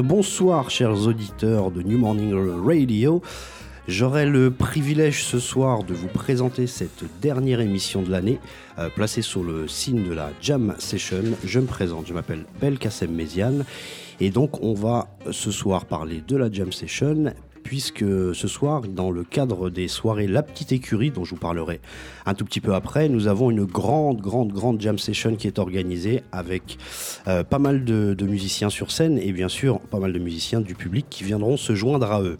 Bonsoir chers auditeurs de New Morning Radio. J'aurai le privilège ce soir de vous présenter cette dernière émission de l'année, euh, placée sur le signe de la Jam Session. Je me présente, je m'appelle Belkacem Méziane, et donc on va ce soir parler de la Jam Session, puisque ce soir, dans le cadre des soirées La Petite Écurie, dont je vous parlerai un tout petit peu après, nous avons une grande, grande, grande jam session qui est organisée avec euh, pas mal de, de musiciens sur scène et bien sûr pas mal de musiciens du public qui viendront se joindre à eux.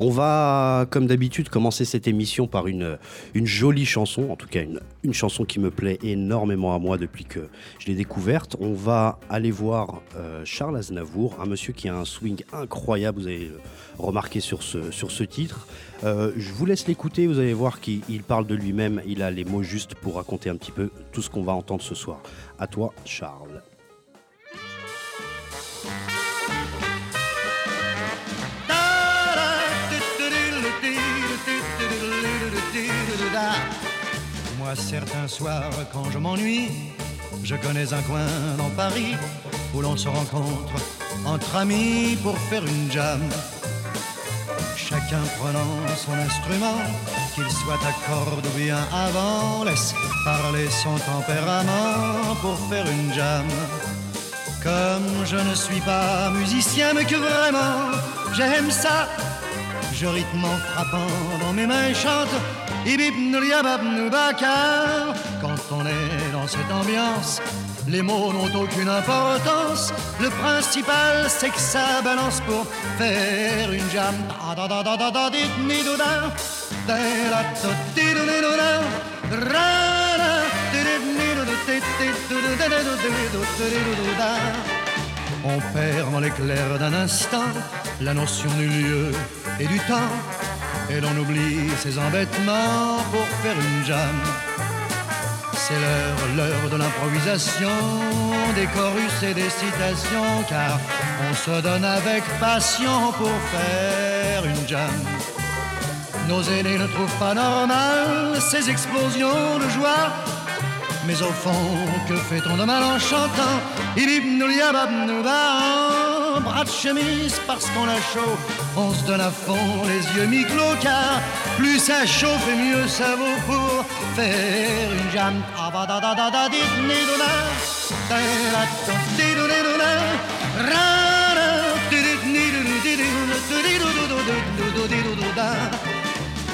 On va, comme d'habitude, commencer cette émission par une, jolie chanson, en tout cas une, chanson qui me plaît énormément à moi depuis que je l'ai découverte. On va aller voir euh, Charles Aznavour, un monsieur qui a un swing incroyable, vous avez remarqué sur ce, titre. Euh, je vous laisse l'écouter, vous allez voir qu'il il parle de lui-même, il a les mots justes pour raconter un petit peu tout ce qu'on va entendre ce soir. À toi, Charles. Moi, certains soirs, quand je m'ennuie, je connais un coin dans Paris où l'on se rencontre entre amis pour faire une jam. Chacun prenant son instrument, qu'il soit à corde ou bien avant, laisse parler son tempérament pour faire une jam. Comme je ne suis pas musicien, mais que vraiment j'aime ça, je rythme en frappant dans mes mains chante quand on est dans cette ambiance, les mots n'ont aucune importance. Le principal, c'est que ça balance pour faire une jam. On perd dans l'éclair d'un instant la notion du lieu et du temps et l'on oublie ses embêtements pour faire une jam. C'est l'heure, l'heure de l'improvisation, des chorus et des citations, car on se donne avec passion pour faire une jam. Nos aînés ne trouvent pas normal ces explosions de joie. Mais au fond, que fait-on de mal en chantant? Bras de chemise parce qu'on a chaud. On se donne à fond les yeux mi-clos car plus ça chauffe et mieux ça vaut pour faire une jam.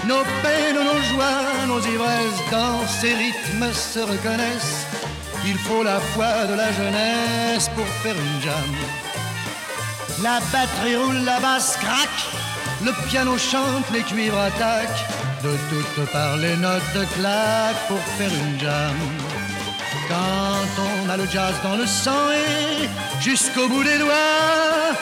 Nos peines, nos joies, nos ivresses dans ces rythmes se reconnaissent. Il faut la foi de la jeunesse pour faire une jam. La batterie roule, la basse craque, le piano chante, les cuivres attaquent. De toutes parts, les notes claquent pour faire une jam. Quand on a le jazz dans le sang et jusqu'au bout des doigts,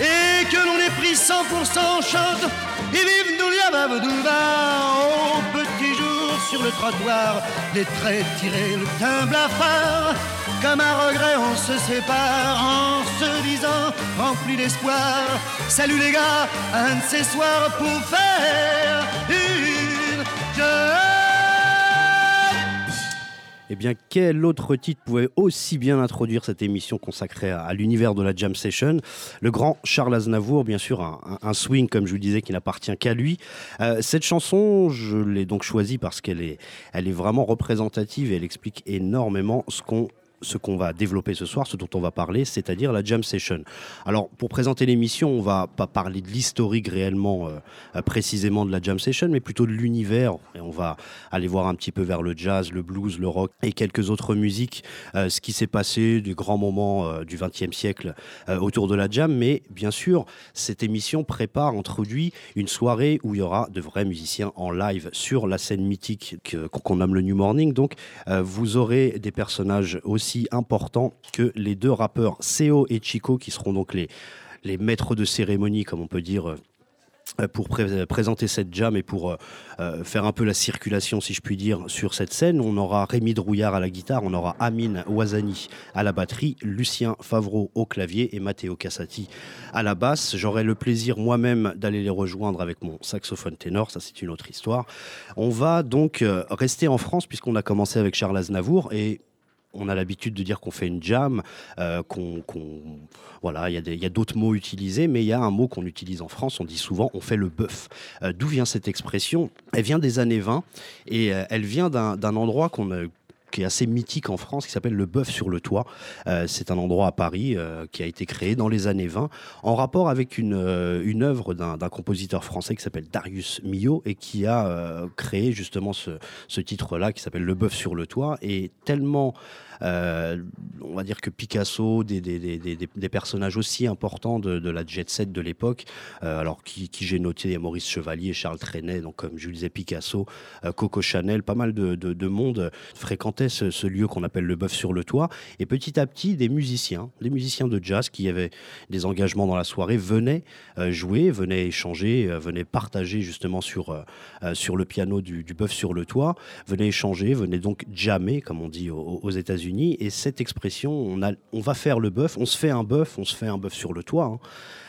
et que l'on est pris 100% chante, et vive nous au petit jour sur le trottoir, les traits tirés, le teint blafard comme un regret, on se sépare en se disant, rempli d'espoir. Salut les gars, un de ces soirs pour faire une eh bien, quel autre titre pouvait aussi bien introduire cette émission consacrée à, l'univers de la Jam Session? Le grand Charles Aznavour, bien sûr, un, swing, comme je vous disais, qui n'appartient qu'à lui. Euh, cette chanson, je l'ai donc choisie parce qu'elle est, vraiment représentative et elle explique énormément ce qu'on ce qu'on va développer ce soir, ce dont on va parler, c'est-à-dire la jam session. Alors, pour présenter l'émission, on va pas parler de l'historique réellement euh, précisément de la jam session, mais plutôt de l'univers. Et on va aller voir un petit peu vers le jazz, le blues, le rock et quelques autres musiques, euh, ce qui s'est passé du grand moment euh, du XXe siècle autour de la jam. Mais bien sûr, cette émission prépare, introduit une soirée où il y aura de vrais musiciens en live sur la scène mythique qu'on nomme le New Morning. Donc, vous aurez des personnages aussi important que les deux rappeurs Seo et Chico, qui seront donc les, les maîtres de cérémonie, comme on peut dire euh, pour présenter cette jam et pour euh, euh, faire un peu la circulation, si je puis dire, sur cette scène. On aura Rémi Drouillard à la guitare, on aura Amine Ouazani à la batterie, Lucien Favreau au clavier et Matteo Cassati à la basse. J'aurai le plaisir moi-même d'aller les rejoindre avec mon saxophone ténor, ça c'est une autre histoire. On va donc rester en France puisqu'on a commencé avec Charles Aznavour et on a l'habitude de dire qu'on fait une jam, qu'on, voilà, il y a d'autres mots utilisés, mais il y a un mot qu'on utilise en France, on dit souvent on fait le bœuf. D'où vient cette expression? Elle vient des années 20 et elle vient d'un endroit qu'on a qui est assez mythique en France, qui s'appelle le Bœuf sur le Toit. Euh, c'est un endroit à Paris euh, qui a été créé dans les années 20 en rapport avec une, euh, œuvre d'un compositeur français qui s'appelle Darius Milhaud et qui a créé justement ce, ce titre-là qui s'appelle Le Bœuf sur le Toit. Et tellement on va dire que Picasso, des, personnages aussi importants de, la jet set de l'époque, euh, alors qui, j'ai noté Maurice Chevalier, Charles Trenet, donc comme je disais Picasso, euh, Coco Chanel, pas mal de, monde fréquentait ce, lieu qu'on appelle le bœuf sur le toit. Et petit à petit, des musiciens, des musiciens de jazz qui avaient des engagements dans la soirée venaient jouer, venaient échanger, venaient partager justement sur, sur le piano du, du bœuf sur le toit, venaient échanger, venaient donc jammer, comme on dit aux États-Unis et cette expression, on, va faire le bœuf, on se fait un bœuf, on se fait un bœuf sur le toit, hein,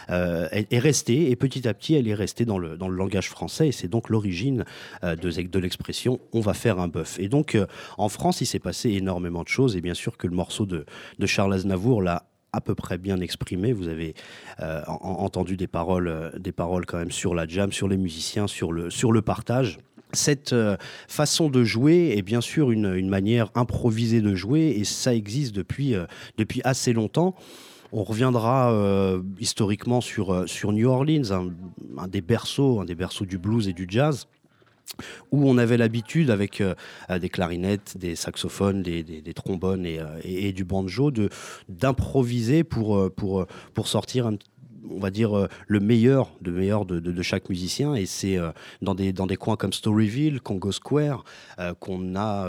euh, est restée. Et petit à petit, elle est restée dans le, dans le langage français. Et c'est donc l'origine euh, de, de l'expression on va faire un bœuf. Et donc, euh, en France, il s'est passé énormément de choses. Et bien sûr que le morceau de, de Charles Aznavour l'a à peu près bien exprimé. Vous avez entendu des paroles, des paroles quand même sur la jam, sur les musiciens, sur le, sur le partage. Cette euh, façon de jouer est bien sûr une, manière improvisée de jouer et ça existe depuis, euh, assez longtemps. On reviendra euh, historiquement sur, New Orleans, un, des berceaux, des berceaux du blues et du jazz où on avait l'habitude avec des clarinettes, des saxophones, des, trombones et, du banjo d'improviser pour, pour, sortir un, on va dire, euh, le meilleur, de meilleur de, chaque musicien. Et c'est euh, dans, des, dans des coins comme Storyville, Congo Square, euh, qu'on a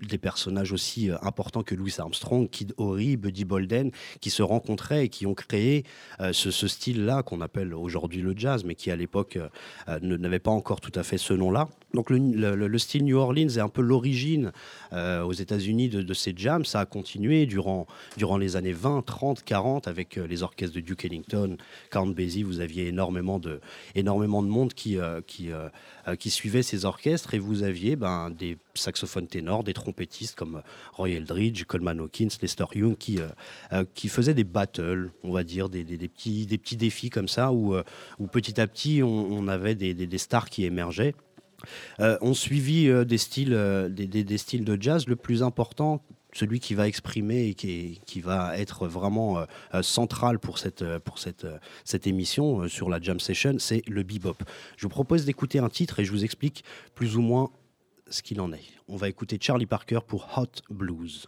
des personnages aussi importants que Louis Armstrong, Kid Ory, Buddy Bolden, qui se rencontraient et qui ont créé ce, style-là qu'on appelle aujourd'hui le jazz, mais qui à l'époque n'avait pas encore tout à fait ce nom-là. Donc le, style New Orleans est un peu l'origine euh, aux États-Unis de, ces jams. Ça a continué durant, durant les années 20, 30, 40 avec euh, les orchestres de Duke Ellington, Count Basie. Vous aviez énormément de, énormément de monde qui, euh, qui, qui suivait ces orchestres et vous aviez ben, des saxophones ténors, des comme Roy Eldridge, Coleman Hawkins, Lester Young qui, qui faisaient des battles, on va dire, des, des, petits, des petits défis comme ça où, où petit à petit on, avait des, des stars qui émergeaient. Euh, on suivit euh, des, styles, euh, des, styles de jazz. Le plus important, celui qui va exprimer et qui, va être vraiment central pour cette, pour cette, cette émission sur la jam session, c'est le bebop. Je vous propose d'écouter un titre et je vous explique plus ou moins ce qu'il en est. On va écouter Charlie Parker pour Hot Blues.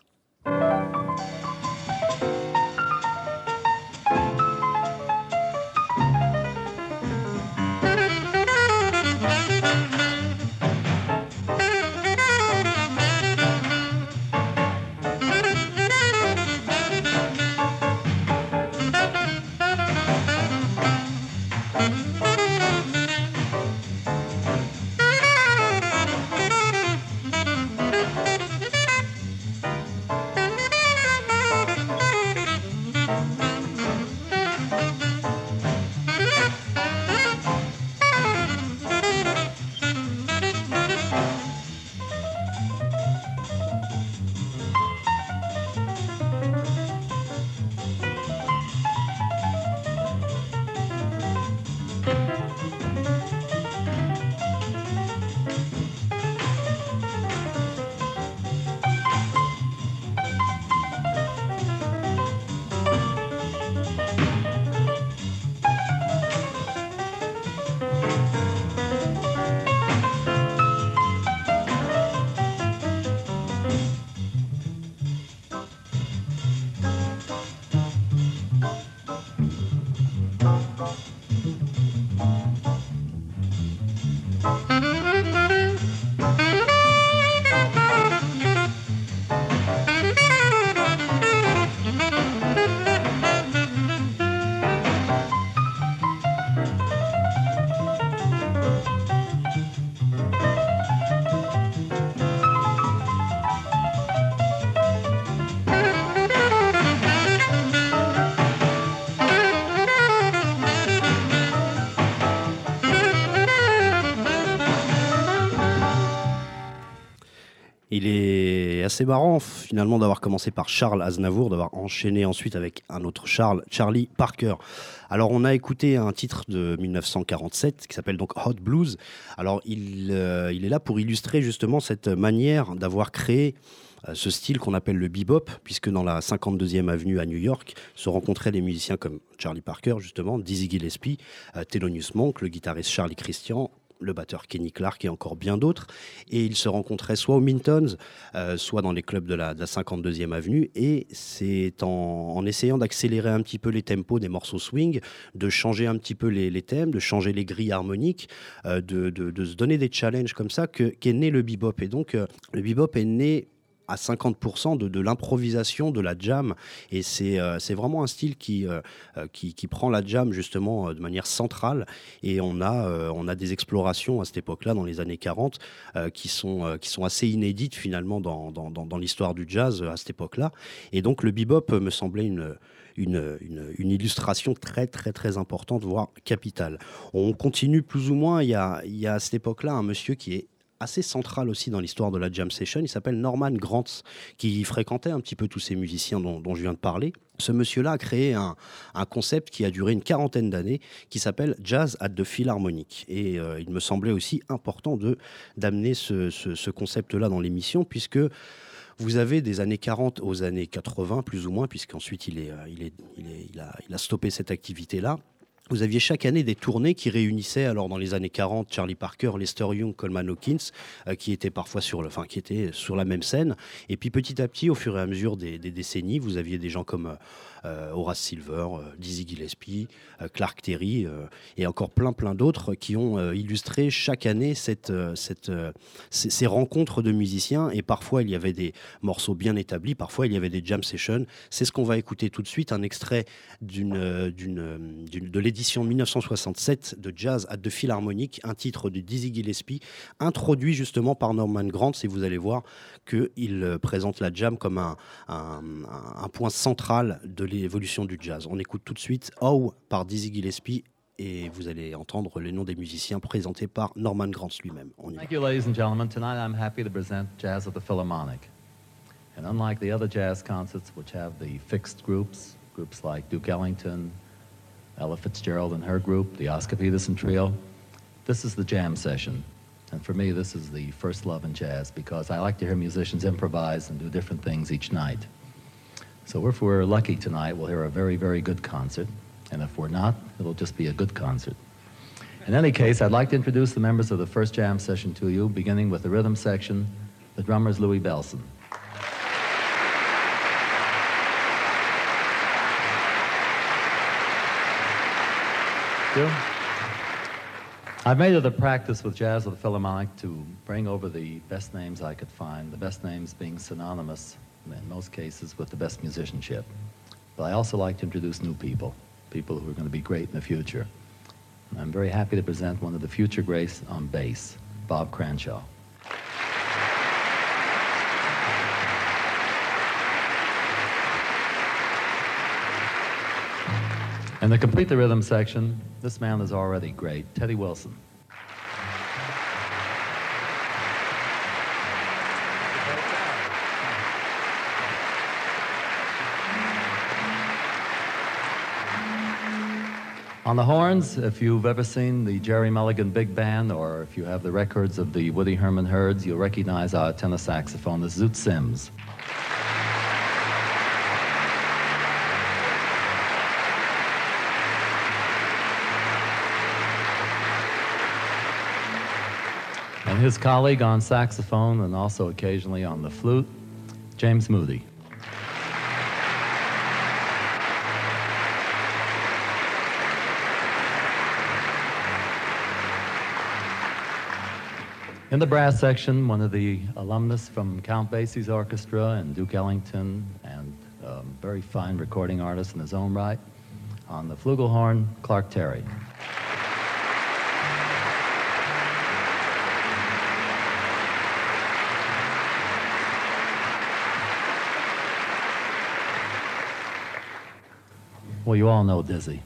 Assez marrant finalement d'avoir commencé par Charles Aznavour, d'avoir enchaîné ensuite avec un autre Charles, Charlie Parker. Alors on a écouté un titre de 1947 qui s'appelle donc Hot Blues. Alors il, euh, il est là pour illustrer justement cette manière d'avoir créé euh, ce style qu'on appelle le bebop, puisque dans la 52e avenue à New York se rencontraient des musiciens comme Charlie Parker, justement, Dizzy Gillespie, euh, Thelonious Monk, le guitariste Charlie Christian, le batteur Kenny Clark et encore bien d'autres. Et ils se rencontraient soit au Mintons, euh, soit dans les clubs de la, 52e avenue. Et c'est en, essayant d'accélérer un petit peu les tempos des morceaux swing, de changer un petit peu les, thèmes, de changer les grilles harmoniques, de, se donner des challenges comme ça qu'est né le bebop. Et donc, le bebop est né à 50% de, l'improvisation, de la jam. Et c'est euh, vraiment un style qui, euh, euh, qui, qui, prend la jam justement de manière centrale. Et on a, on a des explorations à cette époque-là, dans les années 40, qui, sont, qui sont assez inédites finalement dans, dans, dans l'histoire du jazz à cette époque-là. Et donc le bebop me semblait une... Une, une, une, illustration très très très importante, voire capitale. On continue plus ou moins, il y a, il y a à cette époque-là un monsieur qui est assez central aussi dans l'histoire de la jam session. Il s'appelle Norman Grantz, qui fréquentait un petit peu tous ces musiciens dont, je viens de parler. Ce monsieur-là a créé un, concept qui a duré une quarantaine d'années, qui s'appelle Jazz at the Philharmonic. Et euh, il me semblait aussi important de d'amener ce, concept-là dans l'émission, puisque vous avez des années 40 aux années 80, plus ou moins, puisqu'ensuite euh, il, est, il, est, il, a, il a stoppé cette activité-là vous aviez chaque année des tournées qui réunissaient, alors dans les années 40, Charlie Parker, Lester Young, Coleman Hawkins, euh, qui étaient parfois sur, le, enfin, qui étaient sur la même scène. Et puis petit à petit, au fur et à mesure des, décennies, vous aviez des gens comme euh, Horace Silver, euh, Dizzy Gillespie, Clark Terry et encore plein plein d'autres qui ont illustré chaque année cette, cette, ces rencontres de musiciens. Et parfois, il y avait des morceaux bien établis, parfois il y avait des jam sessions. C'est ce qu'on va écouter tout de suite, un extrait d'une, d'une, de l'édition édition 1967 de Jazz à the Philharmonic, un titre de Dizzy Gillespie, introduit justement par Norman Grant, et vous allez voir qu'il euh, présente la jam comme un, point central de l'évolution du jazz. On écoute tout de suite How par Dizzy Gillespie et vous allez entendre les noms des musiciens présentés par Norman Grant lui-même. Ladies and gentlemen. Tonight I'm happy to present Jazz at the Philharmonic. And unlike the other jazz concerts, which have the fixed groups, groups like Duke Ellington, Ella Fitzgerald and her group, the Oscar Peterson Trio. This is the jam session. And for me, this is the first love in jazz because I like to hear musicians improvise and do different things each night. So if we're lucky tonight, we'll hear a very, very good concert. And if we're not, it'll just be a good concert. In any case, I'd like to introduce the members of the first jam session to you, beginning with the rhythm section. The drummer is Louis Belson. I've made it a practice with Jazz of the Philharmonic to bring over the best names I could find, the best names being synonymous, in most cases, with the best musicianship. But I also like to introduce new people, people who are going to be great in the future. And I'm very happy to present one of the future greats on bass, Bob Cranshaw. And to complete the rhythm section, this man is already great, Teddy Wilson. On the horns, if you've ever seen the Jerry Mulligan Big Band or if you have the records of the Woody Herman Herds, you'll recognize our tenor saxophone, the Zoot Sims. His colleague on saxophone and also occasionally on the flute, James Moody. In the brass section, one of the alumnus from Count Basie's orchestra and Duke Ellington, and a very fine recording artist in his own right. On the flugelhorn, Clark Terry. Well, you all know Dizzy.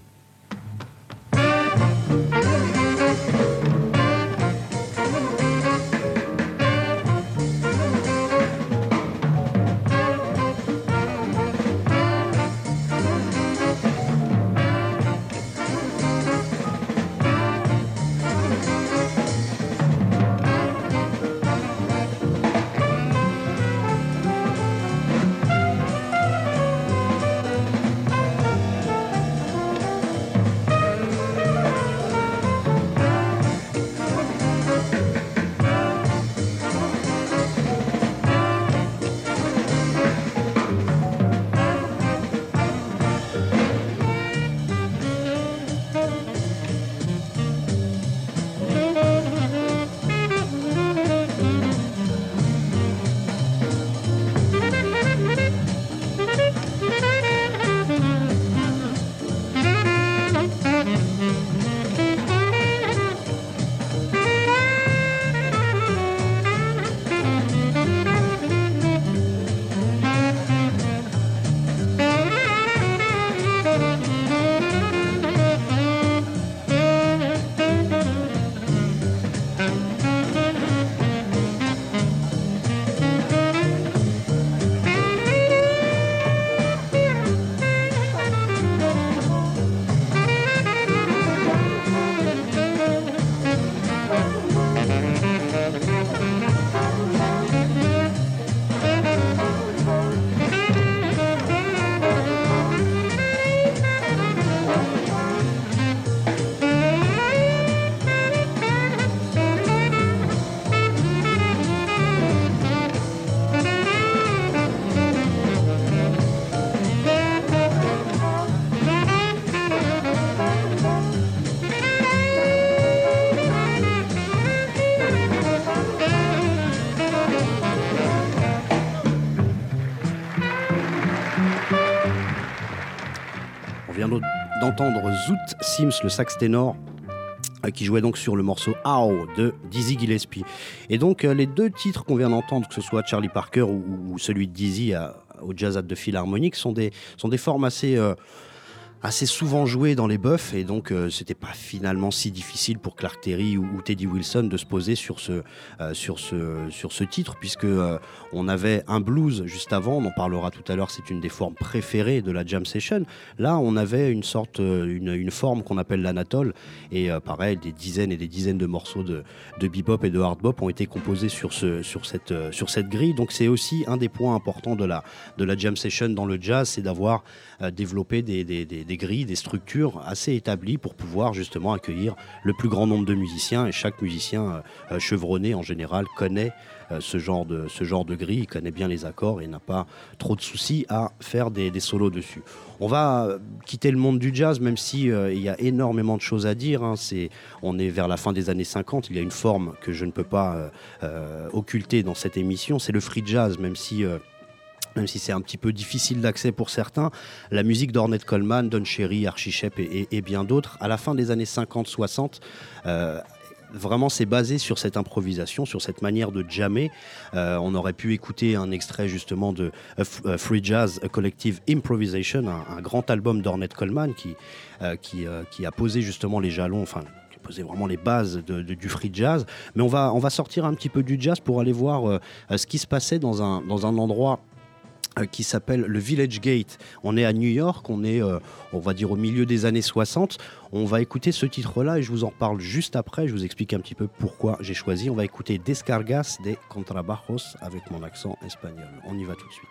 Zoot Sims, le sax ténor, euh, qui jouait donc sur le morceau How de Dizzy Gillespie. Et donc euh, les deux titres qu'on vient d'entendre, que ce soit Charlie Parker ou, celui de Dizzy au Jazz at the Philharmonic, sont des formes assez assez souvent joué dans les buffs et donc euh, c'était pas finalement si difficile pour Clark Terry ou, Teddy Wilson de se poser sur ce, euh, sur ce, sur ce titre puisque euh, on avait un blues juste avant, on en parlera tout à l'heure, c'est une des formes préférées de la jam session. Là, on avait une sorte, une, une forme qu'on appelle l'anatole et pareil, des dizaines et des dizaines de morceaux de, de bebop et de hard bop ont été composés sur, ce, sur, cette, sur cette grille. Donc c'est aussi un des points importants de la, de la jam session dans le jazz, c'est d'avoir développé des des grilles, des structures assez établies pour pouvoir justement accueillir le plus grand nombre de musiciens. Et chaque musicien euh, euh, chevronné en général connaît euh, ce, genre de, ce genre de grille, il connaît bien les accords et n'a pas trop de soucis à faire des, solos dessus. On va quitter le monde du jazz, même si il y a énormément de choses à dire. Hein. C'est, on est vers la fin des années 50. Il y a une forme que je ne peux pas occulter dans cette émission, c'est le free jazz, même si même si c'est un petit peu difficile d'accès pour certains, la musique d'Ornette Coleman, Don Cherry, Archie Shepp et, bien d'autres, à la fin des années 50-60, euh, vraiment c'est basé sur cette improvisation, sur cette manière de jammer. Euh, on aurait pu écouter un extrait justement de euh, Free Jazz Collective Improvisation, un, grand album d'Ornette Coleman qui, qui, qui, a posé justement les jalons, enfin qui a posé vraiment les bases du free jazz. Mais on va, on va sortir un petit peu du jazz pour aller voir ce qui se passait dans un, dans un endroit euh, qui s'appelle le Village Gate. On est à New York, on est, euh, on va dire, au milieu des années 60. On va écouter ce titre-là et je vous en parle juste après. Je vous explique un petit peu pourquoi j'ai choisi. On va écouter Descargas de Contrabajos avec mon accent espagnol. On y va tout de suite.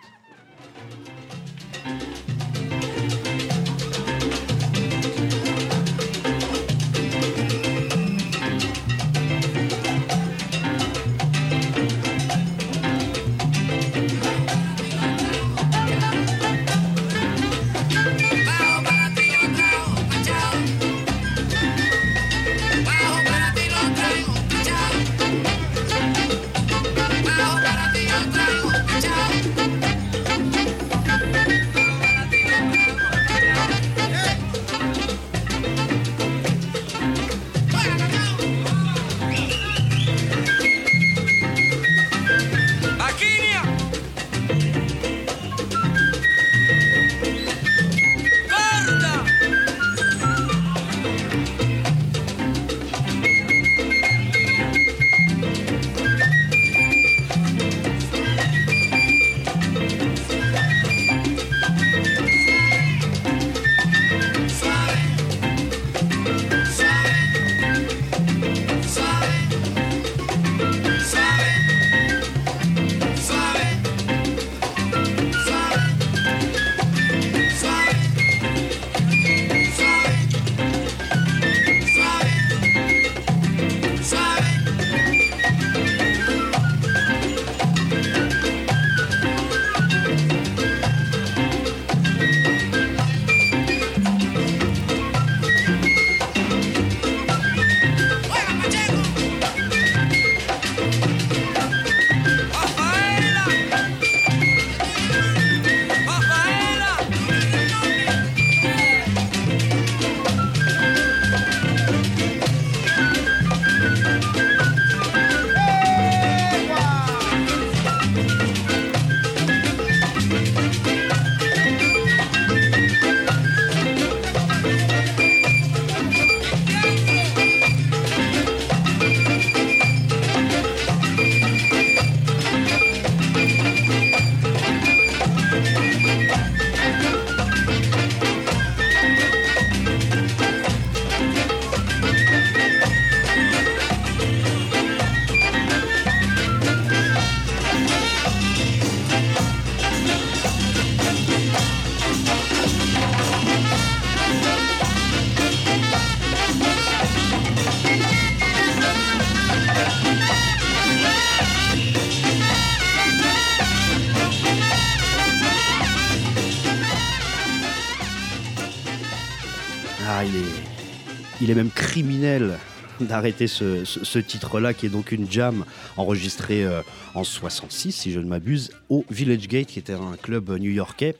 Il est même criminel d'arrêter ce, titre-là, qui est donc une jam enregistrée euh, en 66, si je ne m'abuse, au Village Gate, qui était un club new-yorkais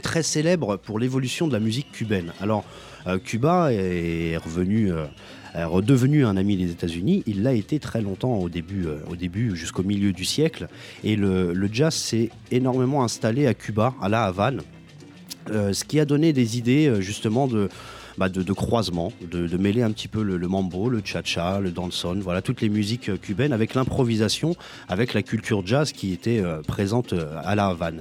très célèbre pour l'évolution de la musique cubaine. Alors, Cuba est revenu redevenu un ami des États-Unis, il l'a été très longtemps au début, au début jusqu'au milieu du siècle. Et le, jazz s'est énormément installé à Cuba, à La Havane, ce qui a donné des idées justement de, bah, de, croisement, de, mêler un petit peu le, mambo, le cha-cha, le danson, voilà toutes les musiques cubaines avec l'improvisation, avec la culture jazz qui était présente à La Havane.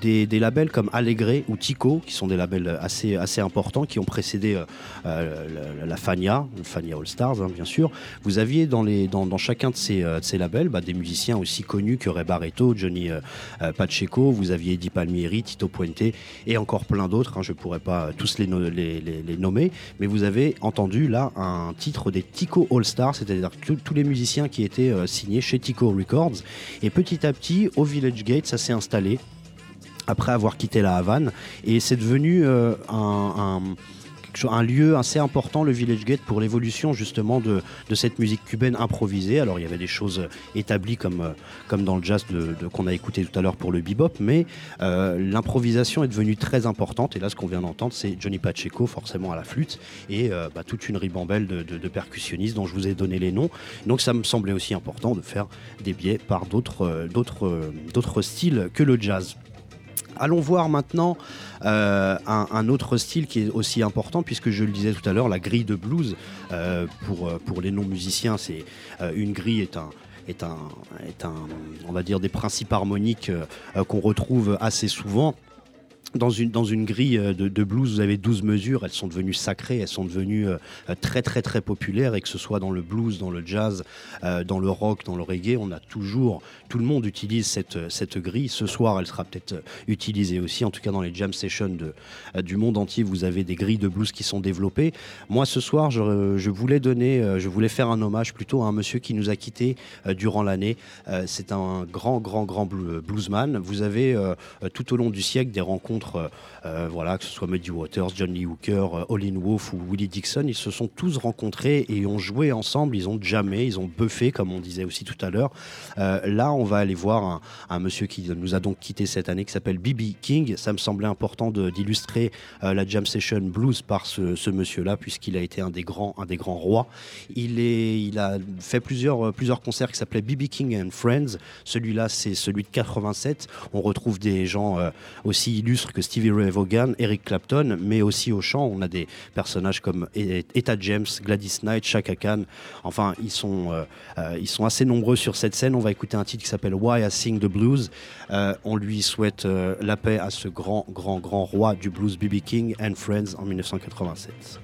Des, labels comme Allegre ou Tico, qui sont des labels assez, assez importants, qui ont précédé euh, euh, la, Fania, Fania All Stars, hein, bien sûr. Vous aviez dans, les, dans, chacun de ces, euh, ces labels bah, des musiciens aussi connus que Ray Barreto, Johnny Pacheco, vous aviez Eddie Palmieri, Tito Puente et encore plein d'autres. Hein, je ne pourrais pas tous les, les, les, nommer, mais vous avez entendu là un titre des Tico All Stars, c'est-à-dire tous les musiciens qui étaient signés chez Tico Records. Et petit à petit, au Village Gate, ça s'est installé après avoir quitté la Havane. Et c'est devenu euh, un, lieu assez important, le Village Gate, pour l'évolution justement de, cette musique cubaine improvisée. Alors il y avait des choses établies comme, euh, dans le jazz qu'on a écouté tout à l'heure pour le bebop, mais euh, l'improvisation est devenue très importante. Et là, ce qu'on vient d'entendre, c'est Johnny Pacheco, forcément à la flûte, et bah, toute une ribambelle de, percussionnistes dont je vous ai donné les noms. Donc ça me semblait aussi important de faire des biais par d'autres styles que le jazz. Allons voir maintenant euh, un, autre style qui est aussi important, puisque je le disais tout à l'heure, la grille de blues. Euh, pour, euh, pour les non-musiciens, c'est une grille est un, est un, est un, on va dire, des principes harmoniques qu'on retrouve assez souvent dans une, dans une grille euh, de, blues, vous avez 12 mesures, elles sont devenues sacrées, elles sont devenues euh, très très très populaires, et que ce soit dans le blues, dans le jazz, euh, dans le rock, dans le reggae, on a toujours, tout le monde utilise cette, cette grille. Ce soir, elle sera peut-être utilisée aussi, en tout cas dans les jam sessions du monde entier, vous avez des grilles de blues qui sont développées. Moi, ce soir, je, je voulais donner, je voulais faire un hommage plutôt à un monsieur qui nous a quittés durant l'année. C'est un grand, grand, grand bluesman. Vous avez tout au long du siècle des rencontres euh, euh, voilà, que ce soit Muddy Waters, Johnny Hooker, euh, Olin Wolf ou Willie Dixon, ils se sont tous rencontrés et ont joué ensemble, ils ont jamais, ils ont buffé, comme on disait aussi tout à l'heure. là, on va aller voir un, monsieur qui nous a donc quitté cette année, qui s'appelle B.B. King. Ça me semblait important d'illustrer la Jam Session Blues par ce, monsieur-là, puisqu'il a été un des grands, un des grands rois. Il, a fait plusieurs, plusieurs concerts qui s'appelaient B.B. King and Friends. Celui-là, c'est celui de 87. On retrouve des gens aussi illustres que Stevie Ray Vaughan, Eric Clapton, mais aussi au chant, on a des personnages comme Etta James, Gladys Knight, Chaka Khan. Enfin, ils sont, euh, euh, ils sont assez nombreux sur cette scène. On va écouter un titre qui s'appelle Why I Sing the Blues. Euh, on lui souhaite la paix à ce grand, grand, grand roi du blues, B.B. King and Friends en 1987.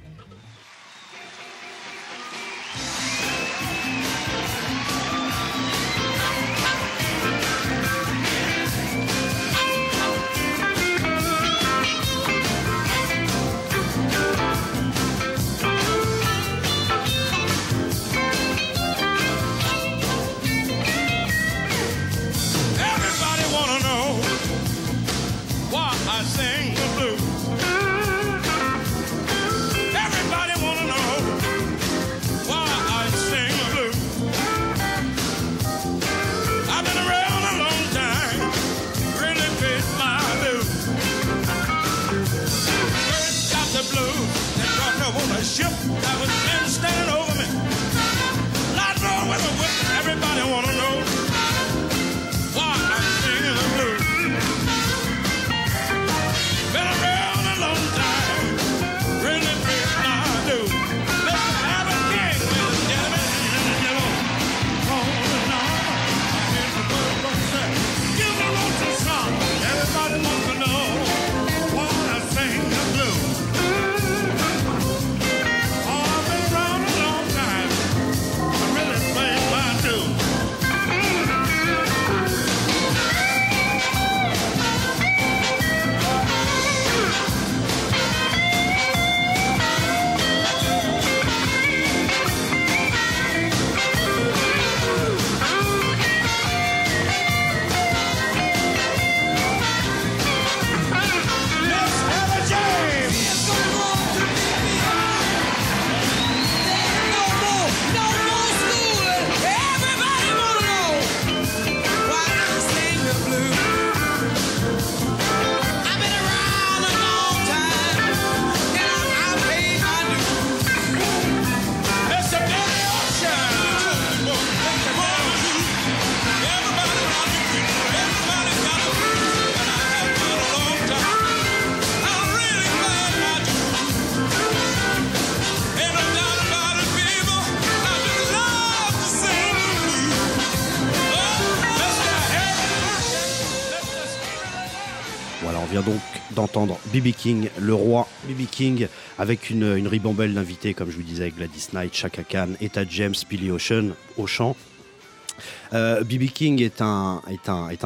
BB King, le roi BB King, avec une, ribambelle d'invités, comme je vous disais, Gladys Knight, Chaka Khan, Etta James, Billy Ocean au chant. Euh, King est un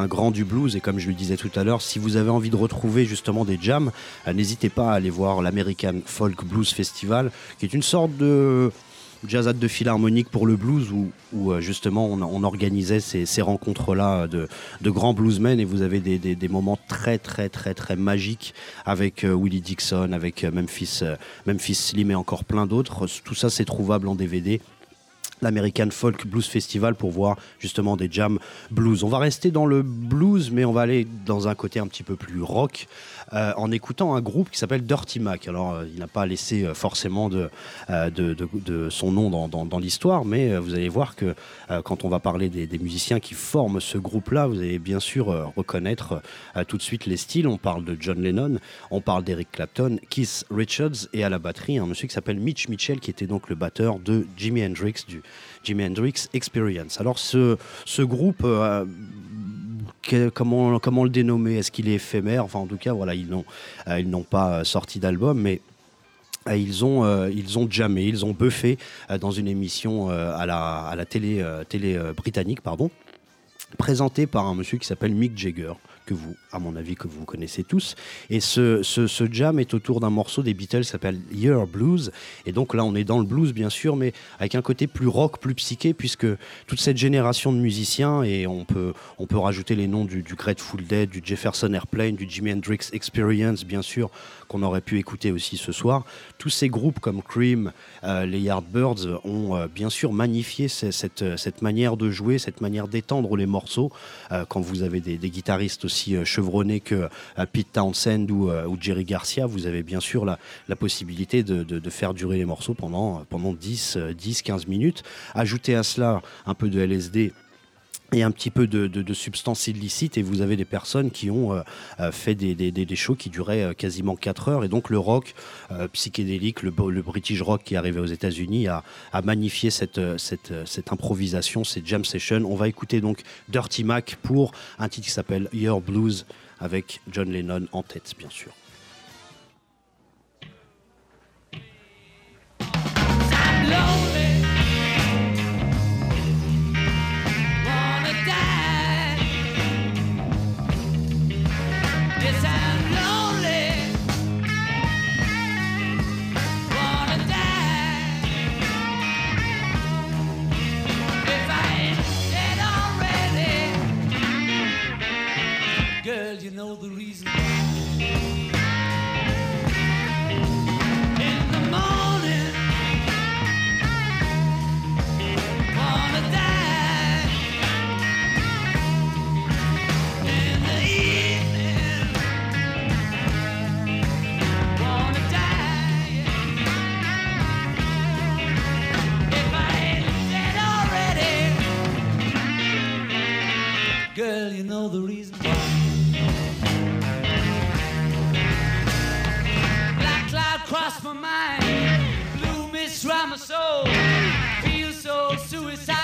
grand du blues et comme je le disais tout à l'heure, si vous avez envie de retrouver justement des jams, euh, n'hésitez pas à aller voir l'American Folk Blues Festival, qui est une sorte de jazzade de philharmonique pour le blues où, euh, justement on, organisait ces, rencontres-là de, grands bluesmen et vous avez des, moments très très très très magiques avec euh, Willie Dixon, avec euh, Memphis, Memphis Slim et encore plein d'autres. Tout ça c'est trouvable en DVD l'American Folk Blues Festival pour voir justement des jams blues. On va rester dans le blues, mais on va aller dans un côté un petit peu plus rock euh, en écoutant un groupe qui s'appelle Dirty Mac. Alors, euh, il n'a pas laissé euh, forcément de, son nom dans, l'histoire, mais vous allez voir que quand on va parler des, musiciens qui forment ce groupe-là, vous allez bien sûr reconnaître tout de suite les styles. On parle de John Lennon, on parle d'Eric Clapton, Keith Richards et à la batterie un monsieur qui s'appelle Mitch Mitchell qui était donc le batteur de Jimi Hendrix du Jimi Hendrix Experience. Alors ce groupe comment, le dénommer? Est-ce qu'il est éphémère? Enfin, en tout cas, voilà, ils n'ont, euh, pas sorti d'album, mais euh, ils ont, euh, ils ont jamais, ils ont buffé dans une émission à, la, à la télé, télé britannique, pardon, présentée par un monsieur qui s'appelle Mick Jagger que vous, à mon avis, que vous connaissez tous. Et ce, ce, jam est autour d'un morceau des Beatles qui s'appelle Year Blues. Et donc là, on est dans le blues, bien sûr, mais avec un côté plus rock, plus psyché, puisque toute cette génération de musiciens, et on peut, on peut rajouter les noms du, du Grateful Dead, du Jefferson Airplane, du Jimi Hendrix Experience, bien sûr, qu'on aurait pu écouter aussi ce soir. Tous ces groupes comme Cream, euh, les Yardbirds ont euh, bien sûr magnifié cette, cette, manière de jouer, cette manière d'étendre les morceaux. Euh, quand vous avez des, des guitaristes aussi aussi euh, chevronné que euh, Pete Townsend ou, euh, ou, Jerry Garcia, vous avez bien sûr la, possibilité de, faire durer les morceaux pendant, pendant 10, 10, 15 minutes. Ajoutez à cela un peu de LSD et un petit peu de, de, substances illicites et vous avez des personnes qui ont fait des, des, des, shows qui duraient quasiment 4 heures et donc le rock psychédélique, le, British rock qui est aux États-Unis a, a, magnifié cette, cette, cette, improvisation, cette jam session. On va écouter donc Dirty Mac pour un titre qui s'appelle Your Blues avec John Lennon en tête bien sûr. know the reason. In the morning, wanna die. In the evening, wanna die. If I ain't dead already, girl, you know the reason. Try my soul, feel so suicidal.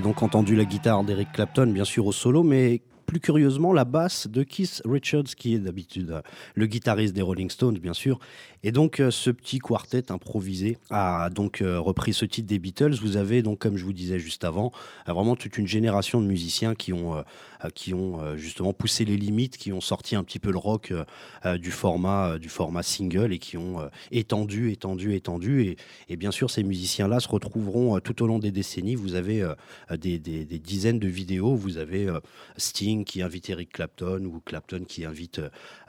Donc entendu la guitare d'Eric Clapton, bien sûr au solo, mais plus curieusement la basse de Keith Richards, qui est d'habitude euh, le guitariste des Rolling Stones, bien sûr. Et donc, euh, ce petit quartet improvisé a donc euh, repris ce titre des Beatles. Vous avez donc, comme je vous disais juste avant, vraiment toute une génération de musiciens qui ont, qui ont justement poussé les limites, qui ont sorti un petit peu le rock du format, du format single et qui ont étendu, étendu, étendu. Et, bien sûr, ces musiciens-là se retrouveront tout au long des décennies. Vous avez des, dizaines de vidéos. Vous avez Sting qui invite Eric Clapton ou Clapton qui invite,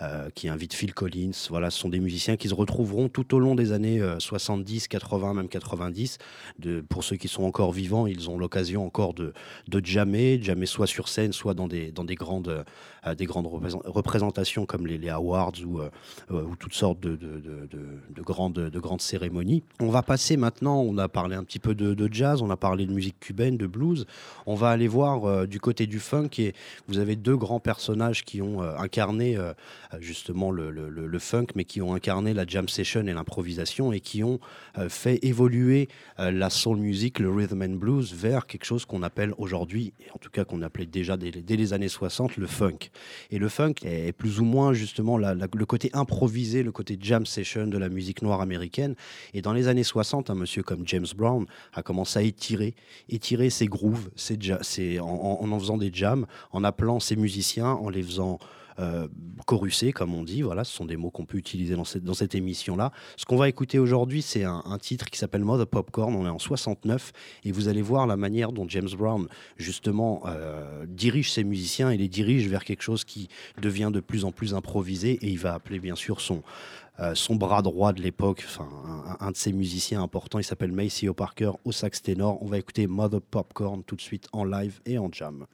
euh, qui invite Phil Collins. Voilà, ce sont des musiciens qui se retrouveront tout au long des années 70, euh, 80, même 90. De, pour ceux qui sont encore vivants, ils ont l'occasion encore de, de jammer, jammer soit sur scène, soit dans dans des grandes, euh, représentations comme les, Awards ou, ou toutes sortes de, de, de, grandes, de grandes cérémonies. On va passer maintenant, on a parlé un petit peu de, jazz, on a parlé de musique cubaine, de blues. On va aller voir du côté du funk et vous avez deux grands personnages qui ont euh, incarné euh, justement le, funk, mais qui ont incarné la jam session et l'improvisation et qui ont euh, fait évoluer la soul music, le rhythm and blues vers quelque chose qu'on appelle aujourd'hui, en tout cas qu'on appelait déjà dès, les années 60, le funk. Et le funk est plus ou moins justement le côté improvisé, le côté jam session de la musique noire américaine. Et dans les années 60, un monsieur comme James Brown a commencé à étirer, étirer ses grooves, ses, en, en, en faisant des jams, en appelant ces musiciens, en les faisant euh, comme on dit. Voilà, ce sont des mots qu'on peut utiliser dans cette, dans cette émission-là. Ce qu'on va écouter aujourd'hui, c'est un, titre qui s'appelle Mother Popcorn. On est en 69 et vous allez voir la manière dont James Brown, justement, euh, dirige ses musiciens et les dirige vers quelque chose qui devient de plus en plus improvisé. Et il va appeler, bien sûr, son, euh, son bras droit de l'époque, enfin, un, de ses musiciens importants. Il s'appelle Maceo Parker au sax ténor. On va écouter Mother Popcorn tout de suite en live et en jam.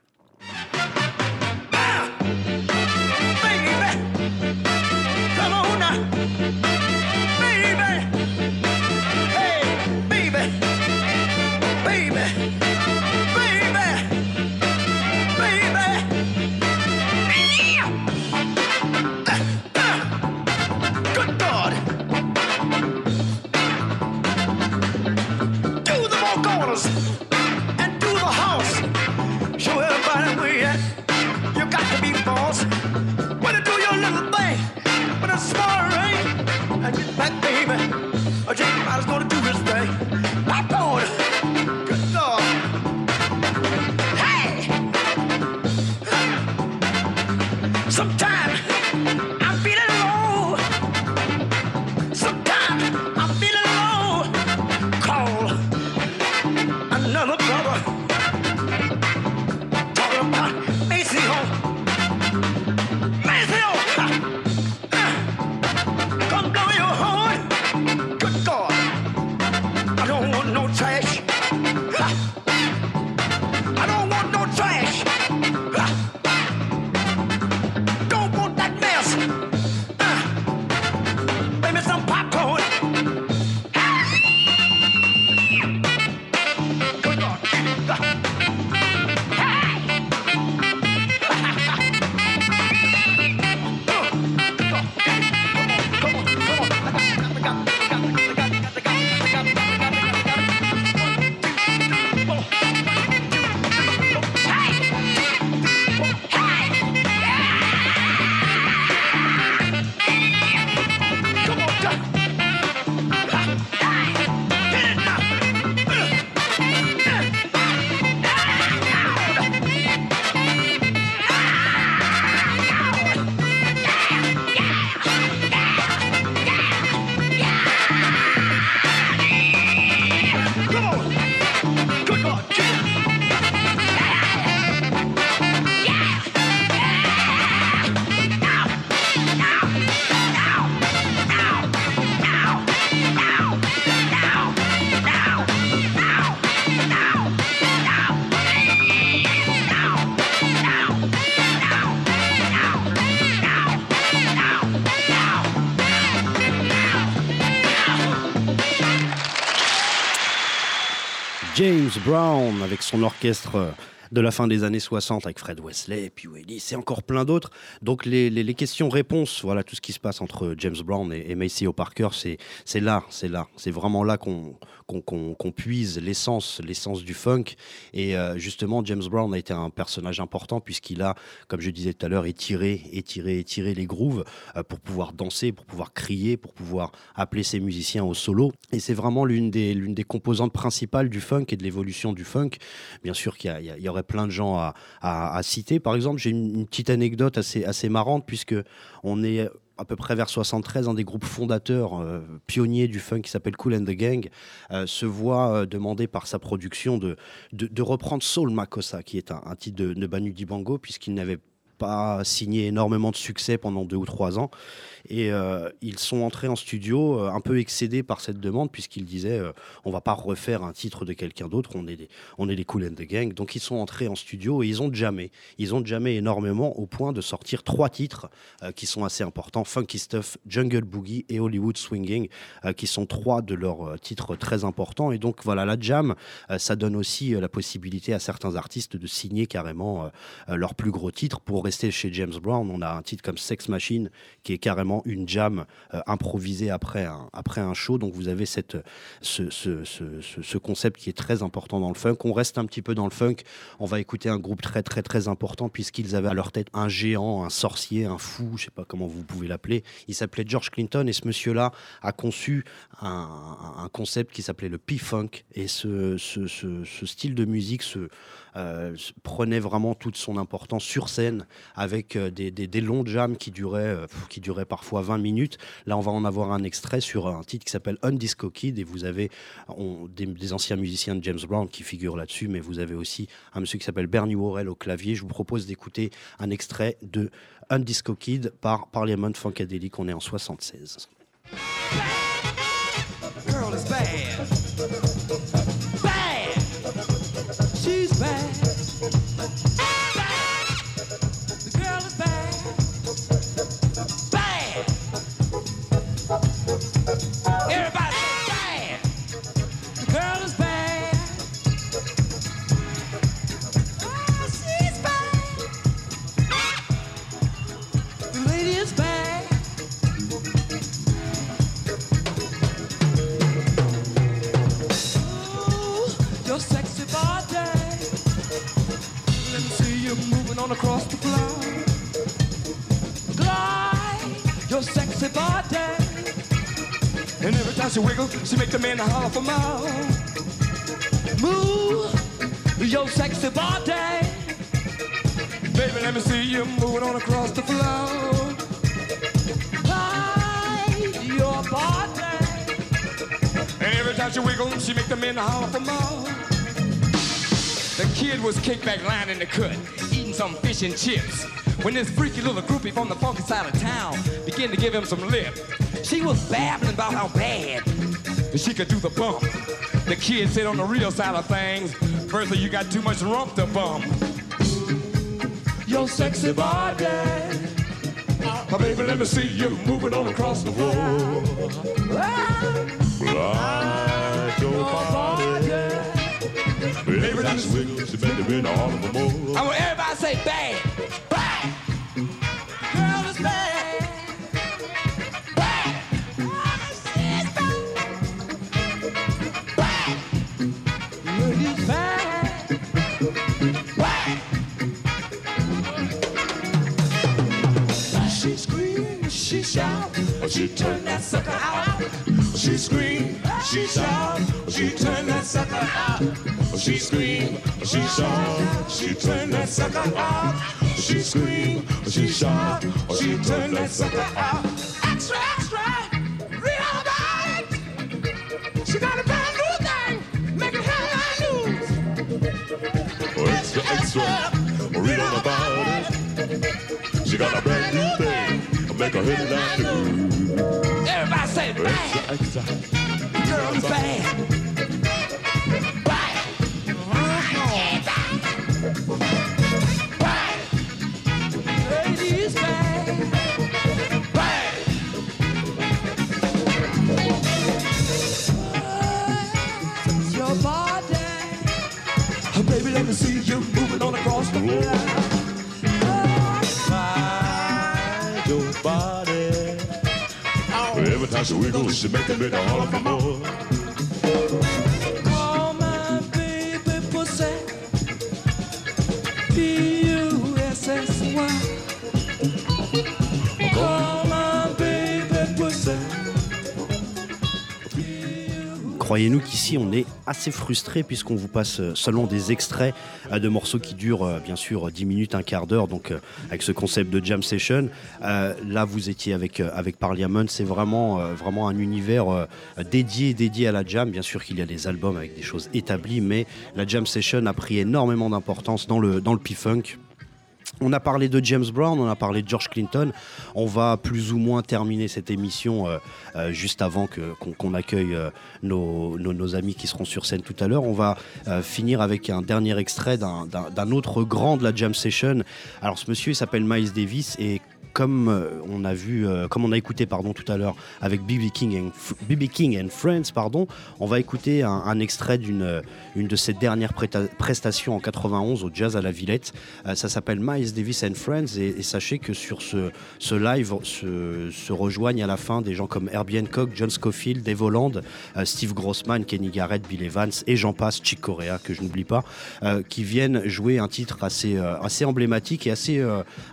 James Brown avec son orchestre de la fin des années 60 avec Fred Wesley, Et encore plein d'autres. Donc les, questions-réponses, voilà tout ce qui se passe entre James Brown et, et Maceo Parker, c'est là, c'est là, c'est vraiment là qu'on qu'on puise l'essence, l'essence du funk. Et euh, justement, James Brown a été un personnage important puisqu'il a, comme je disais tout à l'heure, étiré, étiré, étiré les grooves euh, pour pouvoir danser, pour pouvoir crier, pour pouvoir appeler ses musiciens au solo. Et c'est vraiment l'une des, des composantes principales du funk et de l'évolution du funk. Bien sûr qu'il y, aurait plein de gens à, à, citer. Par exemple, j'ai une, une, petite anecdote assez, assez marrante puisque on est à peu près vers 73, un des groupes fondateurs, euh, pionniers du funk qui s'appelle Cool and the Gang, euh, se voit euh, demander par sa production de, de, reprendre Soul Makossa, qui est un, titre de, de Banu Dibango, puisqu'il n'avait pas signé énormément de succès pendant deux ou trois ans. Et euh, ils sont entrés en studio euh, un peu excédés par cette demande, puisqu'ils disaient euh, on va pas refaire un titre de quelqu'un d'autre, on est des, on est des Cool and the Gang. Donc ils sont entrés en studio et ils ont jamais, ils ont jamais énormément au point de sortir trois titres qui sont assez importants Funky Stuff, Jungle Boogie et Hollywood Swinging, qui sont trois de leurs titres très importants. Et donc voilà, la jam, ça donne aussi la possibilité à certains artistes de signer carrément leurs plus gros titres. Pour rester chez James Brown, on a un titre comme Sex Machine qui est carrément une jam euh, improvisée après un, après un show. Donc vous avez cette, ce, ce, ce, concept qui est très important dans le funk. On reste un petit peu dans le funk. On va écouter un groupe très très très important puisqu'ils avaient à leur tête un géant, un sorcier, un fou, je sais pas comment vous pouvez l'appeler. Il s'appelait George Clinton et ce monsieur-là a conçu un, un concept qui s'appelait le P-Funk. Et ce, ce, style de musique, ce euh, prenait vraiment toute son importance sur scène avec euh, des, longs jams qui duraient, euh, qui duraient parfois 20 minutes. Là, on va en avoir un extrait sur un titre qui s'appelle Undisco Kid et vous avez des, anciens musiciens de James Brown qui figurent là-dessus, mais vous avez aussi un monsieur qui s'appelle Bernie Worrell au clavier. Je vous propose d'écouter un extrait de Undisco Kid par Parliament Funkadelic. On est en 76. Time she wiggle, she make the man holler for more. Move your sexy body. Baby, let me see you moving on across the floor. Glide your body. And every time she wiggle, she make the men holler for more. The kid was kicked back lying in the cut eating some fish and chips. When this freaky little groupie from the funky side of town began to give him some lip, she was babbling about how bad she could do the bump. The kid said on the real side of things, Bertha, you got too much rump to bump. Your sexy body. Oh, baby, let me see you moving on across the floor. Like your body. Baby, that's wiggles, you better be all of them more. I want everybody say. Bad. Shouts, she turn that sucker out. She screams, she shouts, she turn that sucker out. She screamed, she shot, she turned that sucker out. She screamed, she shot, she turned that sucker out. Extra, extra, real bad. She got a brand new thing, making headline news. Extra, extra, read all about it. She got a brand new thing, make a headline news remember it. Yeah, exactly. Girl, I'm bad. How she wiggle, she make a bit nigga holler for more. Croyez-nous qu'ici on est assez frustré puisqu'on vous passe euh, seulement des extraits euh, de morceaux qui durent euh, bien sûr 10 minutes, un quart d'heure, donc avec ce concept de jam session. Là vous étiez avec, avec Parliament, c'est vraiment, vraiment un univers dédié, dédié à la jam. Bien sûr qu'il y a des albums avec des choses établies, mais la jam session a pris énormément d'importance dans le, dans le P-Funk. On a parlé de James Brown, on a parlé de George Clinton. On va plus ou moins terminer cette émission euh, euh, juste avant qu'on accueille euh, nos, amis qui seront sur scène tout à l'heure. On va finir avec un dernier extrait d'un- autre grand de la jam session. Alors ce monsieur s'appelle Miles Davis et comme euh, on a vu, euh, comme on a écouté pardon tout à l'heure avec BB King and Friends pardon, on va écouter un, extrait d'une euh, une de ses dernières prestations en 91 au Jazz à la Villette. Ça s'appelle Miles Davis and Friends et, sachez que sur ce, live se, rejoignent à la fin des gens comme Herbie Hancock, John Scofield, Dave Holland, Steve Grossman, Kenny Garrett, Bill Evans et j'en passe, Chick Corea que je n'oublie pas, qui viennent jouer un titre assez, assez emblématique et assez,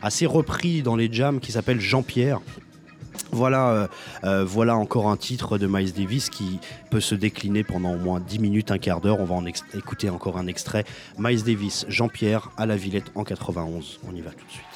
assez repris dans les jams qui s'appelle Jean-Pierre. Voilà, euh, euh, voilà encore un titre de Miles Davis qui peut se décliner pendant au moins 10 minutes, un quart d'heure. On va en écouter encore un extrait. Miles Davis, Jean-Pierre à la Villette en 91. On y va tout de suite.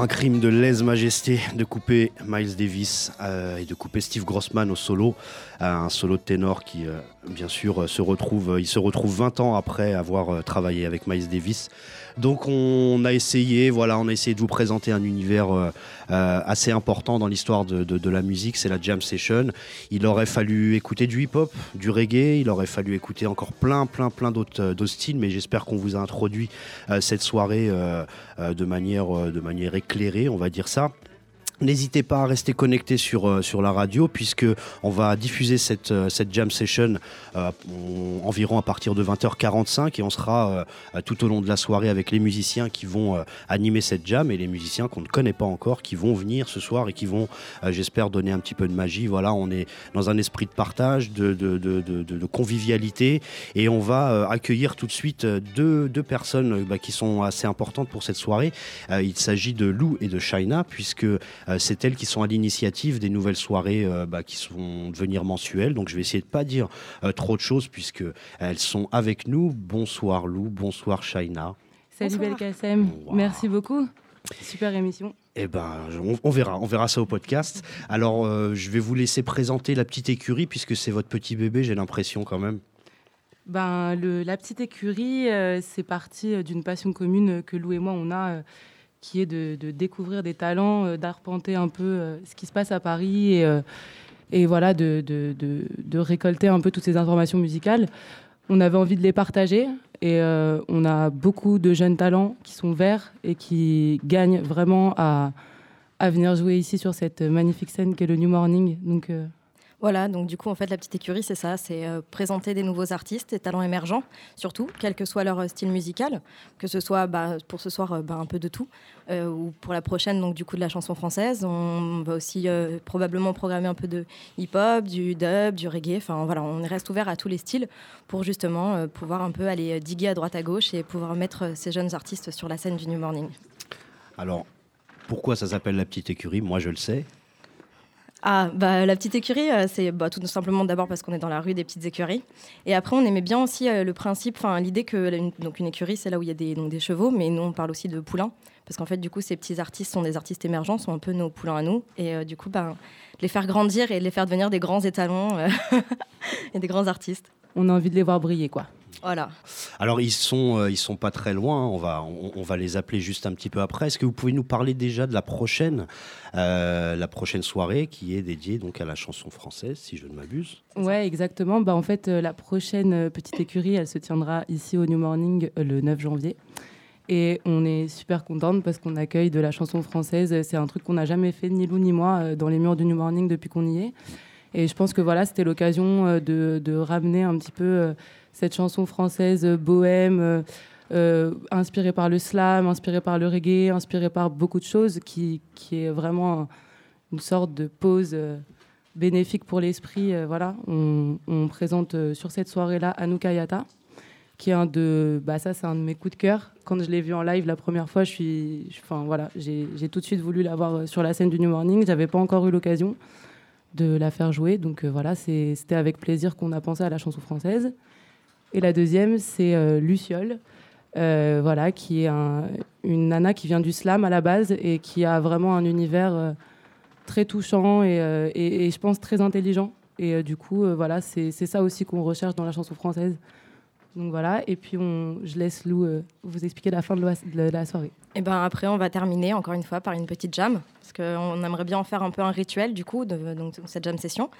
Un crime de lèse-majesté de couper Miles Davis euh, et de couper Steve Grossman au solo. Un solo de ténor qui, euh, bien sûr, euh, se retrouve, il se retrouve 20 ans après avoir travaillé avec Miles Davis. Donc on a essayé, voilà, on a essayé de vous présenter un univers euh, euh, assez important dans l'histoire de, la musique, c'est la jam session. Il aurait fallu écouter du hip-hop, du reggae, il aurait fallu écouter encore plein, plein, plein d'autres euh, styles, mais j'espère qu'on vous a introduit cette soirée de, manière, de manière éclairée, on va dire ça. N'hésitez pas à rester connecté sur, euh, sur la radio puisque on va diffuser cette, euh, cette jam session euh, on- environ à partir de 20h45 et on sera euh, tout au long de la soirée avec les musiciens qui vont euh, animer cette jam et les musiciens qu'on ne connaît pas encore qui vont venir ce soir et qui vont, j'espère, donner un petit peu de magie. Voilà, on est dans un esprit de partage, de, de, de, de- convivialité et on va accueillir tout de suite deux, deux personnes bah, qui sont assez importantes pour cette soirée. Il s'agit de Lou et de Shaina puisque c'est elles qui sont à l'initiative des nouvelles soirées euh, bah, qui vont devenir mensuelles. Donc je vais essayer de pas dire euh, trop de choses puisque elles sont avec nous. Bonsoir Lou, bonsoir Shaina. Salut. Belkacem, Wow. merci beaucoup. Super émission. Eh ben, on, on verra, on verra ça au podcast. Alors, euh, je vais vous laisser présenter la petite écurie puisque c'est votre petit bébé, j'ai l'impression quand même. Ben, le, la petite écurie, euh, c'est parti euh, d'une passion commune que Lou et moi, on a, euh, qui est de, découvrir des talents, euh, d'arpenter un peu euh, ce qui se passe à Paris et, euh, voilà, de, récolter un peu toutes ces informations musicales. On avait envie de les partager et on a beaucoup de jeunes talents qui sont verts et qui gagnent vraiment à, venir jouer ici sur cette magnifique scène qu'est le New Morning. Voilà, donc du coup, en fait, la petite écurie, c'est ça, c'est euh, présenter des nouveaux artistes, des talents émergents, surtout, quel que soit leur euh, style musical, que ce soit bah, pour ce soir euh, bah, un peu de tout, ou pour la prochaine, donc du coup, de la chanson française. On va aussi probablement programmer un peu de hip-hop, du dub, du reggae, enfin voilà, on reste ouvert à tous les styles pour justement pouvoir un peu aller diguer à droite à gauche et pouvoir mettre ces jeunes artistes sur la scène du New Morning. Alors, pourquoi ça s'appelle la petite écurie? Moi, je le sais. Ah, bah, la petite écurie, euh, c'est bah, tout simplement d'abord parce qu'on est dans la rue des petites écuries. Et après, on aimait bien aussi euh, le principe, enfin l'idée que la- une, donc une écurie, c'est là où il y a des, donc, des chevaux, mais nous, on parle aussi de poulains. Parce qu'en fait, du coup, ces petits artistes sont des artistes émergents, sont un peu nos poulains à nous. Et euh, du coup, ben, les faire grandir et les faire devenir des grands étalons et des grands artistes. on a envie de les voir briller, quoi. Voilà. Alors, ils sont, euh, ils sont pas très loin. hein. On va, on, on va les appeler juste un petit peu après. Est-ce que vous pouvez nous parler déjà de la prochaine, euh, la prochaine soirée qui est dédiée donc à la chanson française, si je ne m'abuse? Ouais, exactement. Bah, en fait, euh, la prochaine petite écurie, elle se tiendra ici au New Morning euh, le 9 janvier. Et on est super contente parce qu'on accueille de la chanson française. C'est un truc qu'on n'a jamais fait, ni Lou ni moi, dans les murs du New Morning depuis qu'on y est. Et je pense que voilà, c'était l'occasion de, de ramener un petit peu cette chanson française euh, bohème, euh, euh, inspirée par le slam, inspirée par le reggae, inspirée par beaucoup de choses, qui, qui est vraiment un- une sorte de pause bénéfique pour l'esprit. voilà, on, présente sur cette soirée-là Anouk Ayata, qui est un de, bah ça c'est un de mes coups de cœur. Quand je l'ai vu en live la première fois, je suis, enfin voilà, j'ai tout de suite voulu la voir euh, sur la scène du New Morning. J'avais pas encore eu l'occasion de la faire jouer, donc voilà, c'était avec plaisir qu'on a pensé à la chanson française. Et la deuxième, c'est euh, Luciole. euh, voilà, qui est un- une nana qui vient du slam à la base et qui a vraiment un univers euh, très touchant et, et- et je pense très intelligent. Et du coup, voilà, c'est ça aussi qu'on recherche dans la chanson française. Donc voilà, et puis je laisse Lou euh, vous expliquer la fin de la, soirée. Et ben après, on va terminer encore une fois par une petite jam, parce qu'on aimerait bien en faire un peu un rituel du coup de cette jam session.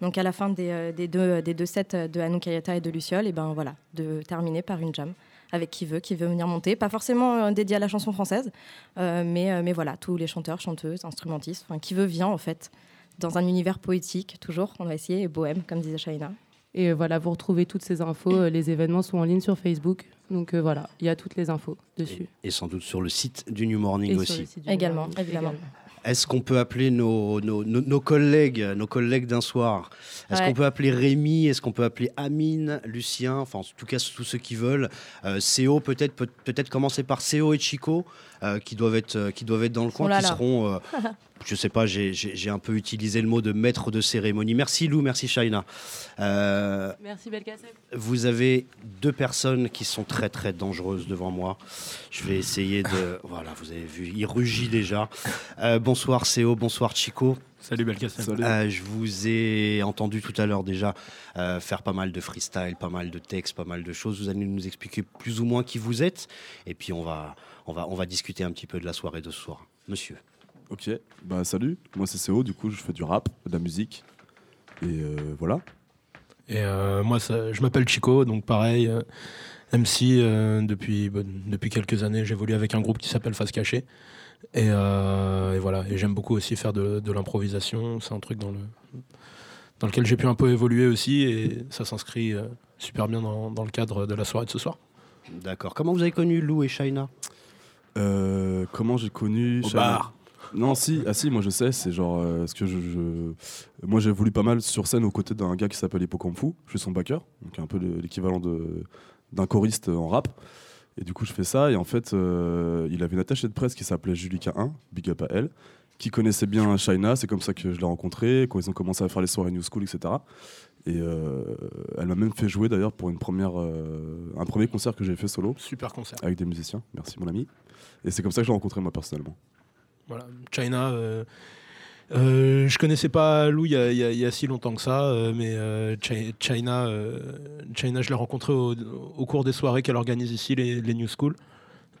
Donc à la fin des, euh, deux, sets de Anouk Ayata et de Luciole, et ben voilà, de terminer par une jam avec qui veut, qui veut venir monter. Pas forcément euh, dédié à la chanson française, mais, mais voilà, tous les chanteurs, chanteuses, instrumentistes, qui veut vient en fait, dans un univers poétique toujours, on va essayer, et bohème, comme disait Shaina. Et euh, voilà, vous retrouvez toutes ces infos. euh, les événements sont en ligne sur Facebook. Donc euh, voilà, il y a toutes les infos dessus. et, et sans doute sur le site du New Morning Et aussi. Également, Morning, évidemment. Est-ce qu'on peut appeler nos, nos, nos- nos collègues, nos collègues d'un soir? Est-ce Ouais. qu'on peut appeler Rémi? Est-ce qu'on peut appeler Amine, Lucien? Enfin, en tout cas, tous ceux qui veulent. Euh, CO, peut-être peut, peut-être commencer par CO et Chico, euh, qui, doivent être, qui doivent être dans le coin, Oh là qui là. seront. je sais pas, j'ai- un peu utilisé le mot de maître de cérémonie. Merci Lou, merci Shaina. Euh, Merci Belkacem. vous avez deux personnes qui sont très très dangereuses devant moi. Je vais essayer de. Voilà, vous avez vu, il rugit déjà. Euh, bonsoir CO, bonsoir Chico. Salut Belkacem. Euh, je vous ai entendu tout à l'heure déjà euh, faire pas mal de freestyle, pas mal de textes, pas mal de choses. Vous allez nous expliquer plus ou moins qui vous êtes. Et puis on va, on va, on va discuter un petit peu de la soirée de ce soir. Monsieur. Ok, bah salut, moi c'est CO, du coup je fais du rap, de la musique. Et euh, voilà. Et euh, moi, ça- je m'appelle Chico, donc pareil, euh, MC euh, depuis, bon, depuis quelques années. J'évolue avec un groupe qui s'appelle Face Cachée. Et, euh, et voilà, et j'aime beaucoup aussi faire de, de l'improvisation. C'est un truc dans, le, dans lequel j'ai pu un peu évoluer aussi. Et ça s'inscrit euh, super bien dans, dans le cadre de la soirée de ce soir. D'accord. Comment vous avez connu Lou et Shaina? Euh, comment j'ai connu Au Shana bar. Non, si, ah si, moi je sais, c'est genre. euh, ce que je, je- Moi j'ai voulu pas mal sur scène aux côtés d'un gars qui s'appelle Hippocampu. Je suis son backer, donc un peu le- l'équivalent d'un choriste en rap. Et du coup, je fais ça. Et en fait, euh, il avait une attachée de presse qui s'appelait Julika 1, big up à elle, qui connaissait bien Shaina. C'est comme ça que je l'ai rencontrée, quand ils ont commencé à faire les soirées New School, etc. Et euh, elle m'a même fait jouer d'ailleurs pour une première, euh, un premier concert que j'ai fait solo Super concert. avec des musiciens. Merci, mon ami. Et c'est comme ça que je l'ai rencontré, moi, personnellement. Voilà. China, euh, euh, je connaissais pas Lou il y, a- si longtemps que ça, euh, mais euh, Chi- China, euh, China, je l'ai rencontré au, cours des soirées qu'elle organise ici, les, New School.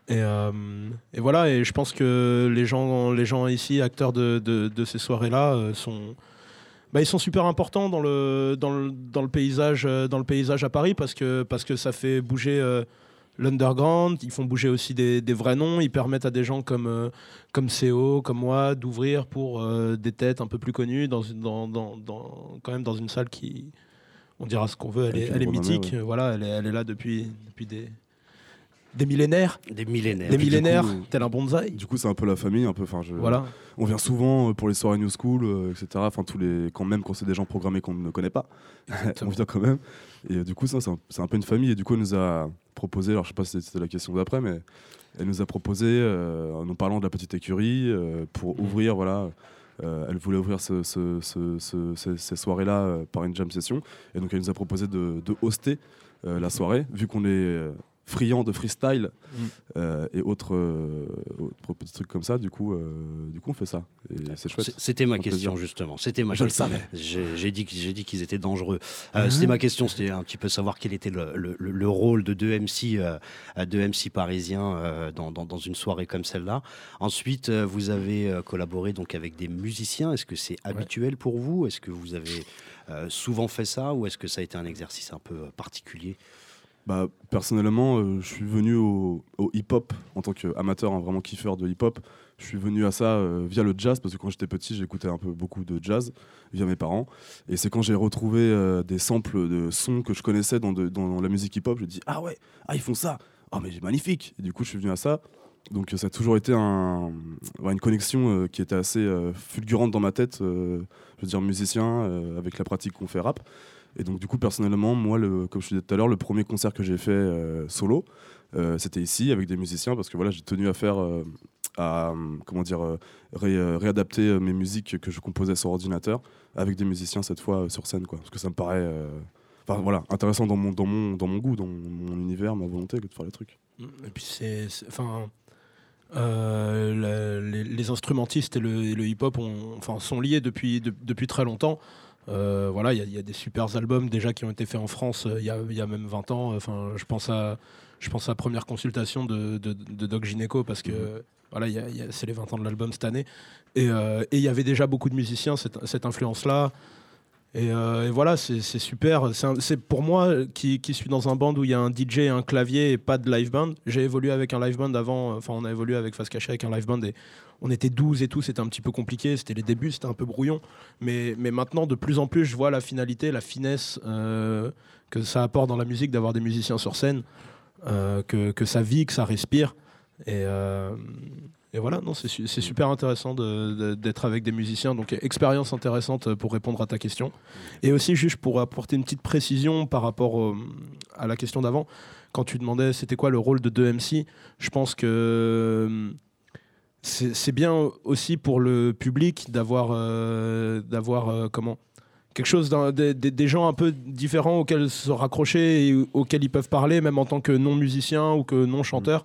Et, voilà, et je pense que les gens, les gens ici, acteurs de, ces soirées-là, sont, bah, ils sont super importants dans le, paysage, dans le paysage à Paris parce que, ça fait bouger l'underground, ils font bouger aussi des, des vrais noms, ils permettent à des gens comme, euh, comme CO, comme moi, d'ouvrir pour euh, des têtes un peu plus connues, dans, une- dans, dans, dans- quand même dans une salle qui, on dira ce qu'on veut, elle est, elle mythique, ouais. voilà, elle est, elle est là depuis, depuis des, des millénaires, Des millénaires. des millénaires, coup, tel un bonsaï. Du coup, c'est un peu la famille, un peu. Enfin, je... Voilà. On vient souvent euh, pour les soirées New School, euh, etc. Enfin, tous les, quand même, quand c'est des gens programmés qu'on ne connaît pas, on vient quand même. Et euh, du coup, ça, c'est un, peu une famille. Et du coup, elle nous a proposé. Alors, je sais pas si c'était la question d'après, mais elle nous a proposé, euh, en nous parlant de la petite écurie, euh, pour Mhm. ouvrir, voilà. euh, elle voulait ouvrir ce- ce- ce- ce- ces, ces soirées-là euh, par une jam session. Et donc, elle nous a proposé de, de hoster euh, la soirée, vu qu'on est euh, friand de freestyle Mm. euh, et autres, euh, autres petits trucs comme ça. Du coup, euh, du coup on fait ça. Et c'est chouette. C'est- C'était ma question plaisir. justement. C'était ma Je le question. savais. J'ai dit, qu'ils étaient dangereux. Euh, C'était ma question. C'était un petit peu savoir quel était le, le- le- le rôle de deux MC, deux MC parisiens dans, dans- dans une soirée comme celle-là. Ensuite, vous avez collaboré donc avec des musiciens. Est-ce que c'est habituel pour vous? Est-ce que vous avez euh, souvent fait ça? Ou est-ce que ça a été un exercice un peu particulier? Bah, personnellement, euh, je suis venu au, hip-hop en tant qu'amateur, hein, vraiment kiffeur de hip-hop. Je suis venu à ça euh, via le jazz parce que quand j'étais petit, j'écoutais un peu beaucoup de jazz via mes parents. Et c'est quand j'ai retrouvé euh, des samples de sons que je connaissais dans, la musique hip-hop, je me dis ah ouais, ah ils font ça, ah mais c'est magnifique. Et du coup, je suis venu à ça. Donc ça a toujours été un, une connexion qui était assez fulgurante dans ma tête. je veux dire musicien avec la pratique qu'on fait rap. Et donc, du coup, personnellement, moi, le, comme je disais tout à l'heure, le premier concert que j'ai fait euh, solo, euh, c'était ici avec des musiciens parce que voilà, j'ai tenu à faire, euh, à comment dire, ré- réadapter mes musiques que je composais sur ordinateur avec des musiciens cette fois sur scène, quoi. Parce que ça me paraît, enfin voilà, intéressant dans mon, dans mon, dans mon goût, dans mon univers, ma volonté de faire les trucs. Et puis c'est, enfin, les, instrumentistes et le, le hip-hop enfin, sont liés depuis, de- depuis très longtemps. Euh, voilà, il y, a- il y a des super albums déjà qui ont été faits en France euh, il y, a, il y a même 20 ans. Enfin, je pense à, je pense à la première consultation de, de, de Doc Gineco parce que Mhm. voilà, c'est les 20 ans de l'album cette année. Et euh, et il y avait déjà beaucoup de musiciens, cette, cette influence-là. Et, euh, et voilà, c'est super. C'est pour moi qui, suis dans un band où il y a un DJ, un clavier et pas de live band. J'ai évolué avec un live band avant. Enfin, on a évolué avec Face Cachée avec un live band et on était 12 et tout. C'était un petit peu compliqué. C'était les débuts, c'était un peu brouillon. Mais, maintenant, de plus en plus, je vois la finalité, la finesse euh, que ça apporte dans la musique d'avoir des musiciens sur scène, euh, que, que ça vit, que ça respire. Et, Et voilà, non, c'est c'est super intéressant de- de- d'être avec des musiciens. Donc, expérience intéressante pour répondre à ta question. Et aussi, juste pour apporter une petite précision par rapport au- à la question d'avant, quand tu demandais c'était quoi le rôle de 2MC, je pense que euh, c'est c'est bien aussi pour le public d'avoir euh, d'avoir euh, comment quelque chose d'un- des, gens un peu différents auxquels se raccrocher et auxquels ils peuvent parler même en tant que non musicien ou que non chanteur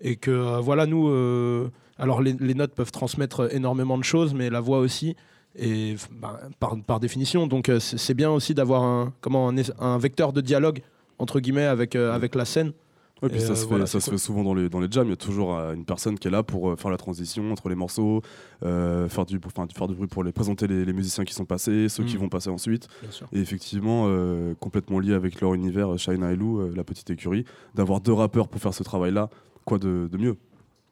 et que euh, voilà nous euh, alors les, les notes peuvent transmettre énormément de choses mais la voix aussi et bah, par, par définition donc euh, c'est bien aussi d'avoir un comment un, vecteur de dialogue entre guillemets avec euh, avec la scène Ouais, puis ça, euh, se, fait, voilà, ça se fait souvent dans les, dans les jams. Il y a toujours euh, une personne qui est là pour euh, faire la transition entre les morceaux, faire, du, enfin, faire du bruit pour les, présenter les, les musiciens qui sont passés, ceux qui Mm. vont passer ensuite. Et effectivement, complètement lié avec leur univers, Shina et Lou, la petite écurie, d'avoir deux rappeurs pour faire ce travail-là, quoi de, de mieux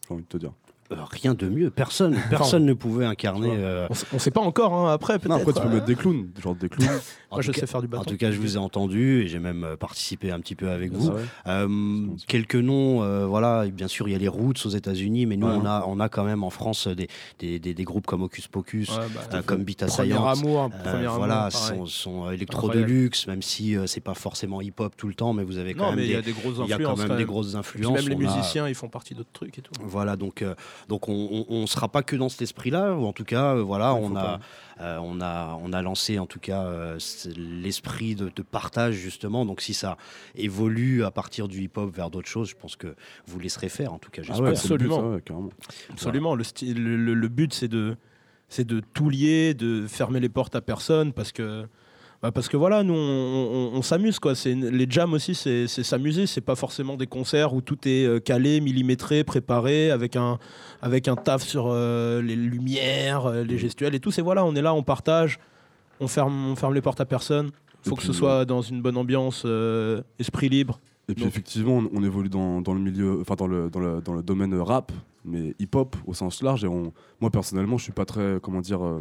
J'ai envie de te dire. Euh, rien de mieux. Personne, personne ne pouvait incarner. Euh, on, on sait pas encore hein, après peut-être après, tu peux euh, mettre des clowns, genre des clowns. en moi je cas- sais faire du En bâton tout cas, je vous ai entendu et j'ai même participé un petit peu avec vous. Ah ouais. Euh, quelques noms, euh, voilà, bien sûr, il y a les Roots aux États-Unis, mais nous, Ouais. on, a, on a quand même en France des, des, des- des groupes comme Hocus Pocus, Ouais, bah, comme Beat Premier Assaillant. amour, voilà, amour, sont euh, électro Incroyable. deluxe, même si c'est pas forcément hip-hop tout le temps, mais vous avez quand Non, même mais il y a des, des grosses il y a influences. quand même quand des grosses puis influences. même les a- musiciens, ils font partie d'autres trucs et tout. Voilà, donc, donc on ne sera pas que dans cet esprit-là, ou en tout cas, euh, voilà, Ouais, on a, euh, on, a, on a lancé en tout cas euh, l'esprit de, de partage, justement. Donc si ça évolue à partir du hip-hop vers d'autres choses, je pense que vous laisserez faire, en tout cas, Ah j'espère. ouais, c'est le but, Absolument. ça, ouais, carrément. Absolument. Le, style- le, le- le but, c'est de, c'est de tout lier, de fermer les portes à personne, parce que, bah, parce que voilà, nous, on, on- on s'amuse, quoi. C'est les jams aussi, c'est c'est s'amuser. C'est pas forcément des concerts où tout est euh, calé, millimétré, préparé, avec un, avec un taf sur euh, les lumières, euh, les gestuels et tout. C'est voilà, on est là, on partage, on ferme, on ferme les portes à personne. Faut Et que puis, ce soit dans une bonne ambiance, euh, esprit libre. Et puis Donc- effectivement, on, on évolue dans, dans le milieu, enfin dans le, dans le, dans le domaine rap, mais hip-hop au sens large. Et on- moi personnellement, je suis pas très, comment dire, euh,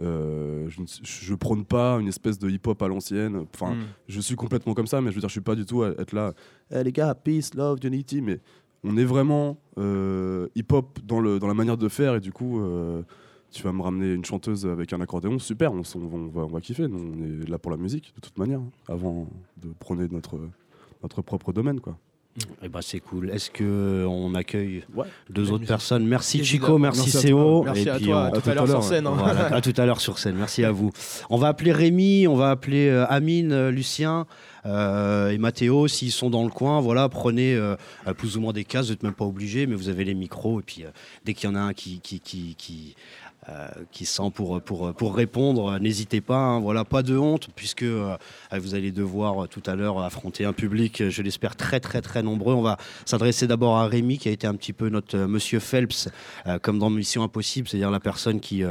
euh, je, ne- je prône pas une espèce de hip-hop à l'ancienne. Enfin, Mm. je suis complètement comme ça, mais je veux dire, je suis pas du tout à être là. Eh les gars, peace, love, unity. Mais on est vraiment euh, hip-hop dans, le, dans la manière de faire. Et du coup, euh, tu vas me ramener une chanteuse avec un accordéon, super, on va, on va kiffer. Nous, on est là pour la musique, de toute manière, hein, avant de prôner notre, notre propre domaine, quoi. Eh ben, c'est cool. Est-ce que on accueille Ouais. deux autres musique. personnes? Merci. Chico, merci, Céo. Merci et à toi, tout à l'heure sur scène. hein. Voilà, à tout à l'heure sur scène. Merci à vous. On va appeler Rémi, on va appeler euh, Amine, euh, Lucien euh, et Mathéo s'ils sont dans le coin. Voilà, prenez euh, euh, plus ou moins des cases. Vous n'êtes même pas obligés, mais vous avez les micros. Et puis euh, dès qu'il y en a un qui qui qui, qui euh, qui sent pour, pour, pour répondre, n'hésitez pas, hein. voilà, pas de honte, puisque euh, vous allez devoir euh, tout à l'heure affronter un public, je l'espère, très très très nombreux. On va s'adresser d'abord à Rémi, qui a été un petit peu notre monsieur Phelps, comme dans Mission Impossible, c'est-à-dire la personne qui,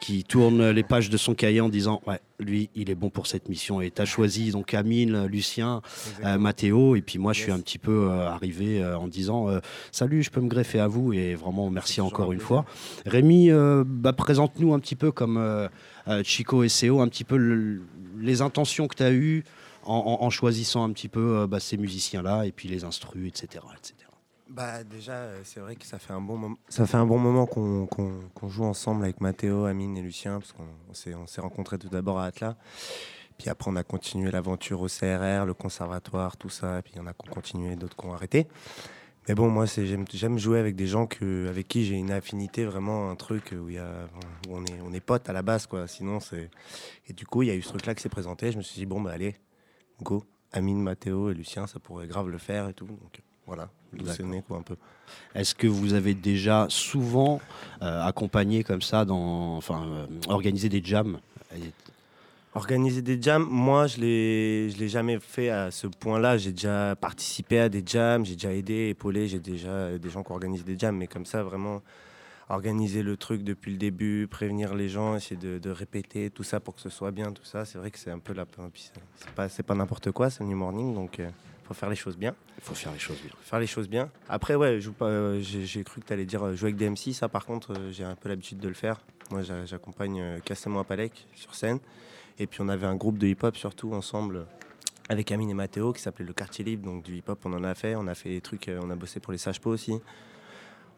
qui tourne les pages de son cahier en disant Ouais, lui, il est bon pour cette mission. Et tu as choisi donc Amine, Lucien, euh, Mathéo, et puis moi, je suis un petit peu euh, arrivé euh, en disant euh, Salut, je peux me greffer à vous, et vraiment, merci encore une fois. Rémi, bah, présente-nous un petit peu comme Chico et Seo, un petit peu le- les intentions que tu as eues en, en- en choisissant un petit peu bah, ces musiciens-là, et puis les instrus, etc. etc. Bah déjà, euh, c'est vrai que ça fait un bon moment. Ça fait un bon moment qu'on qu'on joue ensemble avec Mathéo, Amine et Lucien, parce qu'on on s'est on s'est rencontrés tout d'abord à Atlas. Puis après, on a continué l'aventure au CRR, le conservatoire, tout ça. Puis il y en a qui ont continué, d'autres qui ont arrêté. Mais bon, moi, j'aime jouer avec des gens que, avec qui j'ai une affinité, vraiment un truc où, y a, où on, est, on est potes à la base, quoi. Sinon. Et du coup, il y a eu ce truc-là qui s'est présenté. Je me suis dit, bon, bah allez, go. Amine, Mathéo et Lucien, ça pourrait grave le faire et tout. Donc voilà, d'où c'est D'accord. né, quoi, un peu. Est-ce que vous avez déjà souvent euh, accompagné comme ça, dans, enfin, euh, organisé des jams? Organiser des jams, moi je l'ai, je l'ai jamais fait à ce point-là. J'ai déjà participé à des jams, j'ai déjà aidé, épaulé, j'ai déjà euh, des gens qui organisent des jams, mais comme ça vraiment organiser le truc depuis le début, prévenir les gens, essayer de, de répéter tout ça pour que ce soit bien, tout ça. C'est vrai que c'est un peu la, c'est- pas, c'est pas n'importe quoi, c'est New Morning, donc il faut faire les choses bien. Il faut faire les choses bien. Faire les choses bien. Après, ouais, euh, j'ai, cru que tu allais dire euh, jouer avec des MC. Ça, par contre, euh, j'ai un peu l'habitude de le faire. Moi, j'a- j'accompagne euh, Cassez-moi Palek sur scène. Et puis, on avait un groupe de hip-hop surtout ensemble avec Amine et Mathéo qui s'appelait Le Quartier Libre. Donc, du hip-hop, on en a fait. On a fait des trucs, on a bossé pour les Sages-Pots aussi.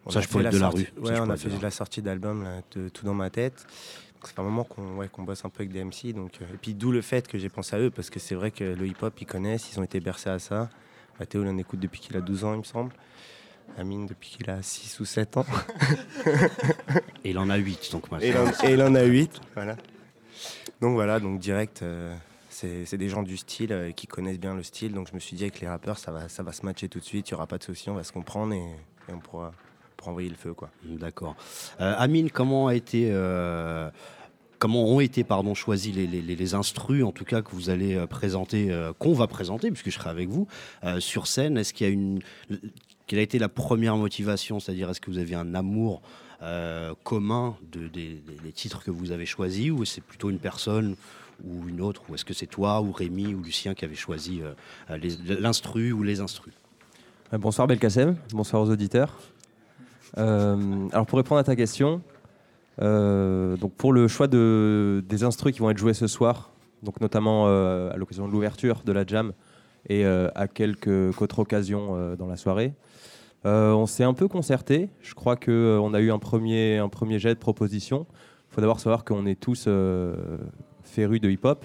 On Ça, a je fait pourrais la de la sortie- rue, Ouais, on a fait la la sortie d'album Tout dans ma tête. Ça fait un moment qu'on ouais, qu'on bosse un peu avec des MC. Donc, euh, et puis d'où le fait que j'ai pensé à eux, parce que c'est vrai que le hip-hop, ils connaissent, ils ont été bercés à ça. Mathéo, il en écoute depuis qu'il a 12 ans, il me semble. Amine, depuis qu'il a 6 ou 7 ans. Et il en a 8, donc en, et il en a 8. Voilà. Donc voilà, donc direct, euh, c'est c'est des gens du style euh, qui connaissent bien le style. Donc je me suis dit avec les rappeurs, ça va, ça va se matcher tout de suite, il n'y aura pas de souci, on va se comprendre et, et on pourra, pourra envoyer le feu. D'accord. Euh, Amine, comment a été, euh, comment ont été pardon choisis les, instrus en tout cas que vous allez euh, présenter, qu'on va présenter puisque je serai avec vous sur scène? Est-ce qu'il a quelle a été la première motivation, c'est-à-dire est-ce que vous avez un amour commun de, des, titres que vous avez choisis ou c'est plutôt une personne ou une autre? Ou est-ce que c'est toi ou Rémi ou Lucien qui avez choisi l'instru ou les instrus? Bonsoir Belkacem, bonsoir aux auditeurs. Euh, alors pour répondre à ta question, euh, donc pour le choix de, des instrus qui vont être joués ce soir, donc notamment euh, à l'occasion de l'ouverture de la jam et à quelques autres occasions dans la soirée, on s'est un peu concerté. Je crois qu'on a eu un premier, un premier jet de propositions. Il faut d'abord savoir qu'on est tous férus de hip-hop.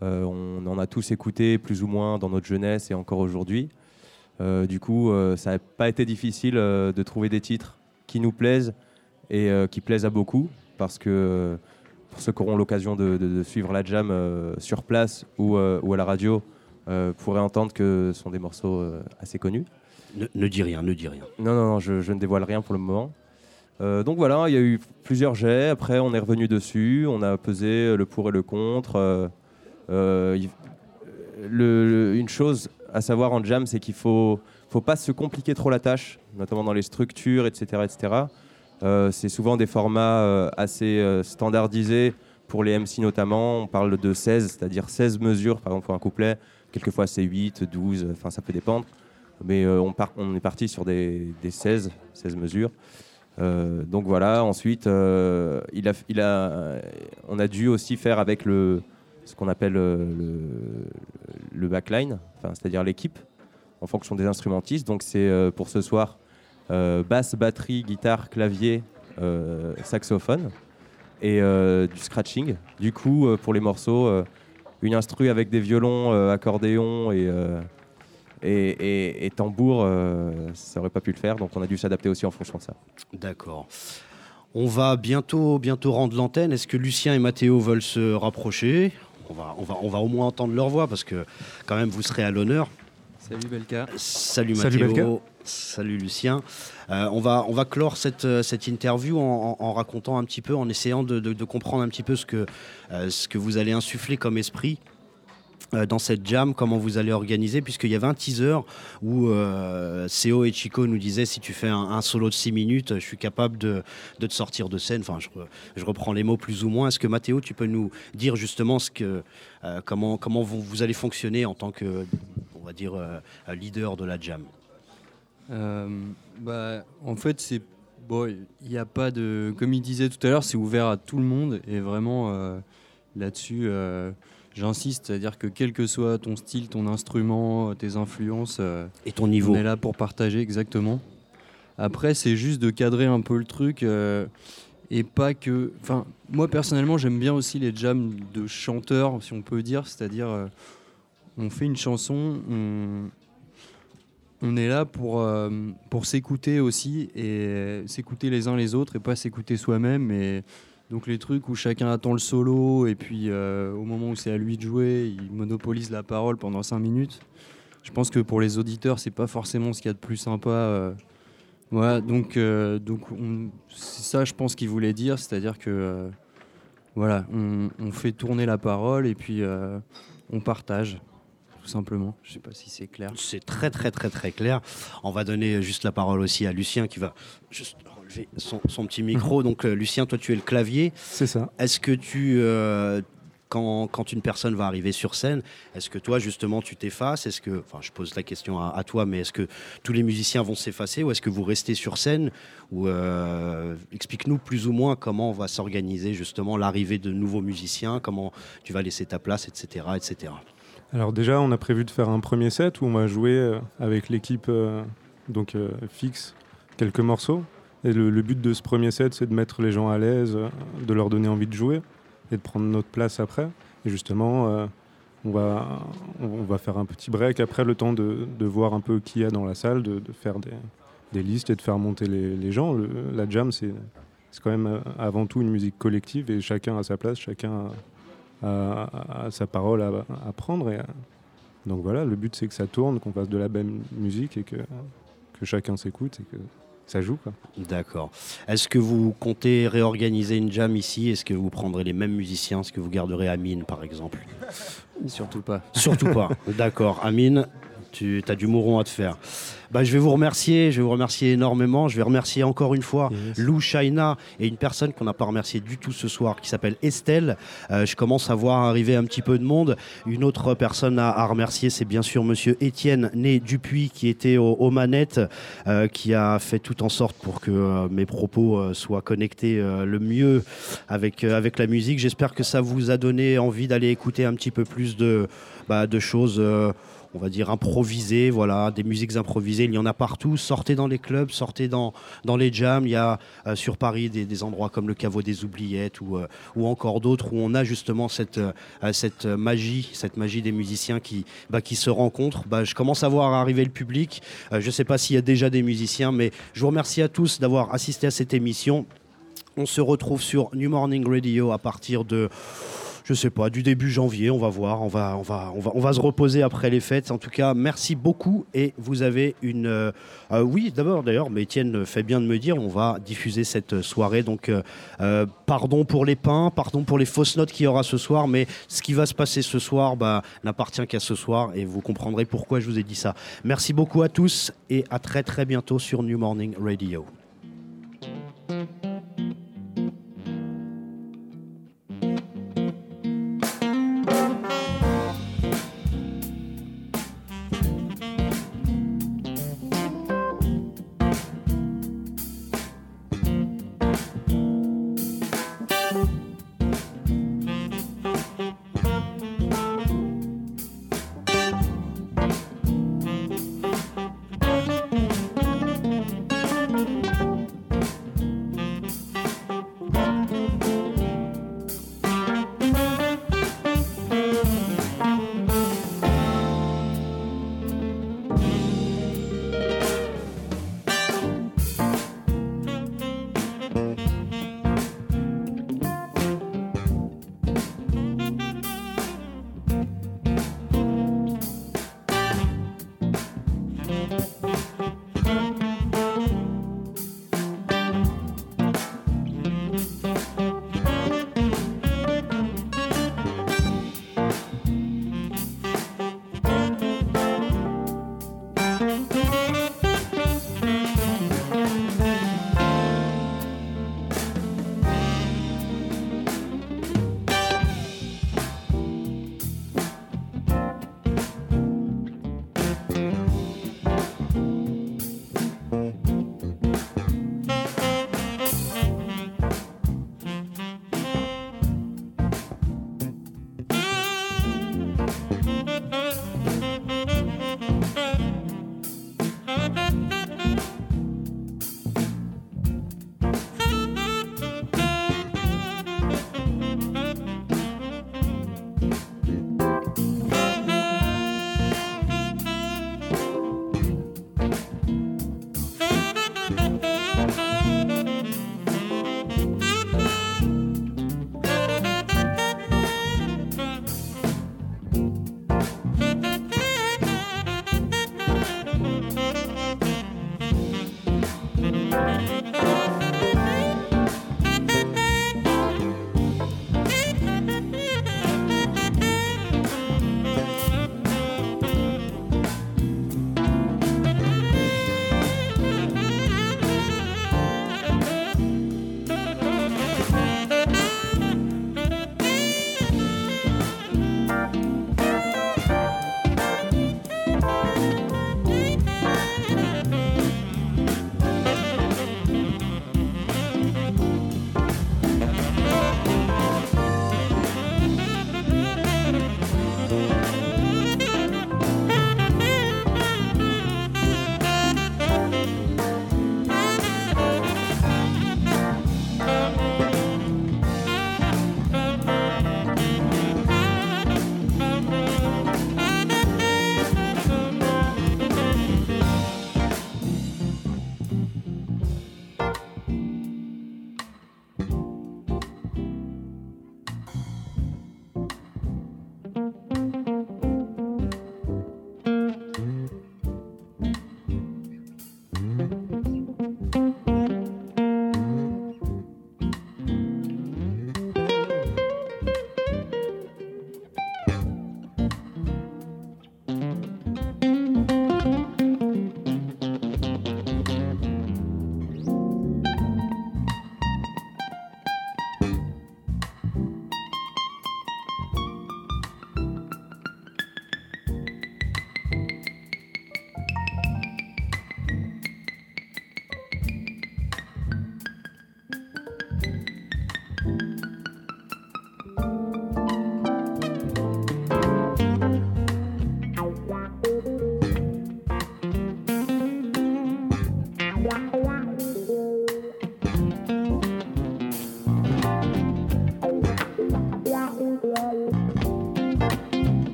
On en a tous écouté plus ou moins dans notre jeunesse et encore aujourd'hui. Euh, du coup, euh, ça n'a pas été difficile euh, de trouver des titres qui nous plaisent et qui plaisent à beaucoup, parce que pour ceux qui auront l'occasion de, de- de suivre la jam euh, sur place ou, euh, ou à la radio, euh, pourraient entendre que ce sont des morceaux assez connus. ne, ne dis rien, ne dis rien. Non, non, non, je, je ne dévoile rien pour le moment. Donc voilà, il y a eu plusieurs jets. Après, on est revenu dessus. On a pesé le pour et le contre. Il- le- le- une chose à savoir en jam, c'est qu'il faut, faut pas se compliquer trop la tâche, notamment dans les structures, etc., etc. Euh, c'est souvent des formats euh, assez euh, standardisés pour les MC notamment. On parle de 16, c'est-à-dire 16 mesures, par exemple pour un couplet. Quelquefois c'est 8, 12, enfin ça peut dépendre. Mais on, est parti sur des, des 16, 16 mesures. Donc voilà, ensuite, on a dû aussi faire avec le, ce qu'on appelle euh, le, le backline, c'est-à-dire l'équipe, en fonction des instrumentistes. Donc c'est euh, pour ce soir euh, basse, batterie, guitare, clavier, saxophone et du scratching. Du coup, pour les morceaux, une instru avec des violons, euh, accordéon et, et, et- et tambour, ça aurait pas pu le faire. Donc on a dû s'adapter aussi en fonction de ça. D'accord. On va bientôt, bientôt rendre l'antenne. Est-ce que Lucien et Mathéo veulent se rapprocher? On va, on, va, on va au moins entendre leur voix parce que quand même vous serez à l'honneur. Salut Belka. Salut Salut Mathéo. Belka. Salut Lucien. Euh, on, va, on va clore cette, euh, cette interview en, en- en racontant un petit peu, en essayant de, de- de comprendre un petit peu ce que, euh, ce que vous allez insuffler comme esprit euh, dans cette jam, comment vous allez organiser, puisqu'il y avait un teaser où euh, et Chico nous disaient si tu fais un, solo de 6 minutes, je suis capable de, de te sortir de scène. Enfin, je, re- je reprends les mots plus ou moins. Est-ce que Mathéo, tu peux nous dire justement ce que, euh, comment, comment vous, allez fonctionner en tant que, on va dire, euh, leader de la jam? Euh, bah, en fait, il n'y a pas de, comme il disait tout à l'heure, c'est ouvert à tout le monde et vraiment euh, là-dessus, euh, j'insiste, c'est-à-dire que quel que soit ton style, ton instrument, tes influences euh, et ton niveau, on est là pour partager exactement. Après, c'est juste de cadrer un peu le truc euh, et pas que. Enfin, moi personnellement, j'aime bien aussi les jams de chanteurs, si on peut dire, c'est-à-dire euh, on fait une chanson, on, on est là pour, euh, pour s'écouter aussi et s'écouter les uns les autres et pas s'écouter soi-même. Et donc les trucs où chacun attend le solo et puis euh, au moment où c'est à lui de jouer, il monopolise la parole pendant 5 minutes. Je pense que pour les auditeurs, c'est pas forcément ce qu'il y a de plus sympa. euh. Voilà, donc, euh, donc on- c'est ça, je pense qu'il voulait dire, c'est-à-dire que euh, voilà, on, fait tourner la parole et puis euh, on partage, tout simplement. Je sais pas si c'est clair. C'est très très très très clair. On va donner juste la parole aussi à Lucien qui va juste son, son petit micro. Donc euh, Lucien, toi tu es le clavier. C'est ça. Est-ce que tu, euh, quand, quand une personne va arriver sur scène, est-ce que toi justement tu t'effaces? Est-ce que, enfin je pose la question à, à toi, mais est-ce que tous les musiciens vont s'effacer ou est-ce que vous restez sur scène? Ou euh, explique-nous plus ou moins comment on va s'organiser justement l'arrivée de nouveaux musiciens, comment tu vas laisser ta place, etc., etc. Alors déjà, on a prévu de faire un premier set où on va jouer avec l'équipe euh, donc euh, fixe quelques morceaux. Le, but de ce premier set, c'est de mettre les gens à l'aise, euh, de leur donner envie de jouer et de prendre notre place après. Et justement, euh, on, va, on va faire un petit break après, le temps de, de voir un peu qui y a dans la salle, de, de faire des, des listes et de faire monter les, les gens. La jam, c'est quand même euh, avant tout une musique collective et chacun a sa place, chacun a, sa parole à, prendre. Et, donc voilà, le but c'est que ça tourne, qu'on fasse de la belle musique et que, que chacun s'écoute et que ça joue. Quoi. D'accord. Est-ce que vous comptez réorganiser une jam ici? Est-ce que vous prendrez les mêmes musiciens? Est-ce que vous garderez Amine, par exemple? Surtout pas. Surtout pas. D'accord. Amine, tu as du mouron à te faire. Bah, je vais vous remercier, je vais vous remercier énormément. Je vais remercier encore une fois Lou Shaina et une personne qu'on n'a pas remercié du tout ce soir qui s'appelle Estelle. Euh, je commence à voir arriver un petit peu de monde. Une autre personne à, à remercier, c'est bien sûr monsieur Étienne Né Dupuis qui était au- aux manettes, euh, qui a fait tout en sorte pour que euh, mes propos soient connectés le mieux avec, avec la musique. J'espère que ça vous a donné envie d'aller écouter un petit peu plus de, bah, de choses. on va dire improvisées, voilà, des musiques improvisées, il y en a partout. Sortez dans les clubs, sortez dans, les jams. Il y a euh, sur Paris des, endroits comme le Caveau des Oubliettes ou, euh, encore d'autres où on a justement cette, euh, cette magie, cette magie des musiciens qui, bah, qui se rencontrent. Bah, je commence à voir arriver le public. Je ne sais pas s'il y a déjà des musiciens, mais je vous remercie à tous d'avoir assisté à cette émission. On se retrouve sur New Morning Radio à partir de je sais pas, du début janvier, on va voir, on va, on va, se reposer après les fêtes. En tout cas, merci beaucoup et vous avez une, euh, euh, oui, d'abord d'ailleurs, mais Étienne fait bien de me dire, on va diffuser cette soirée. Donc, euh, pardon pour les pains, pardon pour les fausses notes qu'il y aura ce soir, mais ce qui va se passer ce soir, bah, n'appartient qu'à ce soir et vous comprendrez pourquoi je vous ai dit ça. Merci beaucoup à tous et à très très bientôt sur New Morning Radio.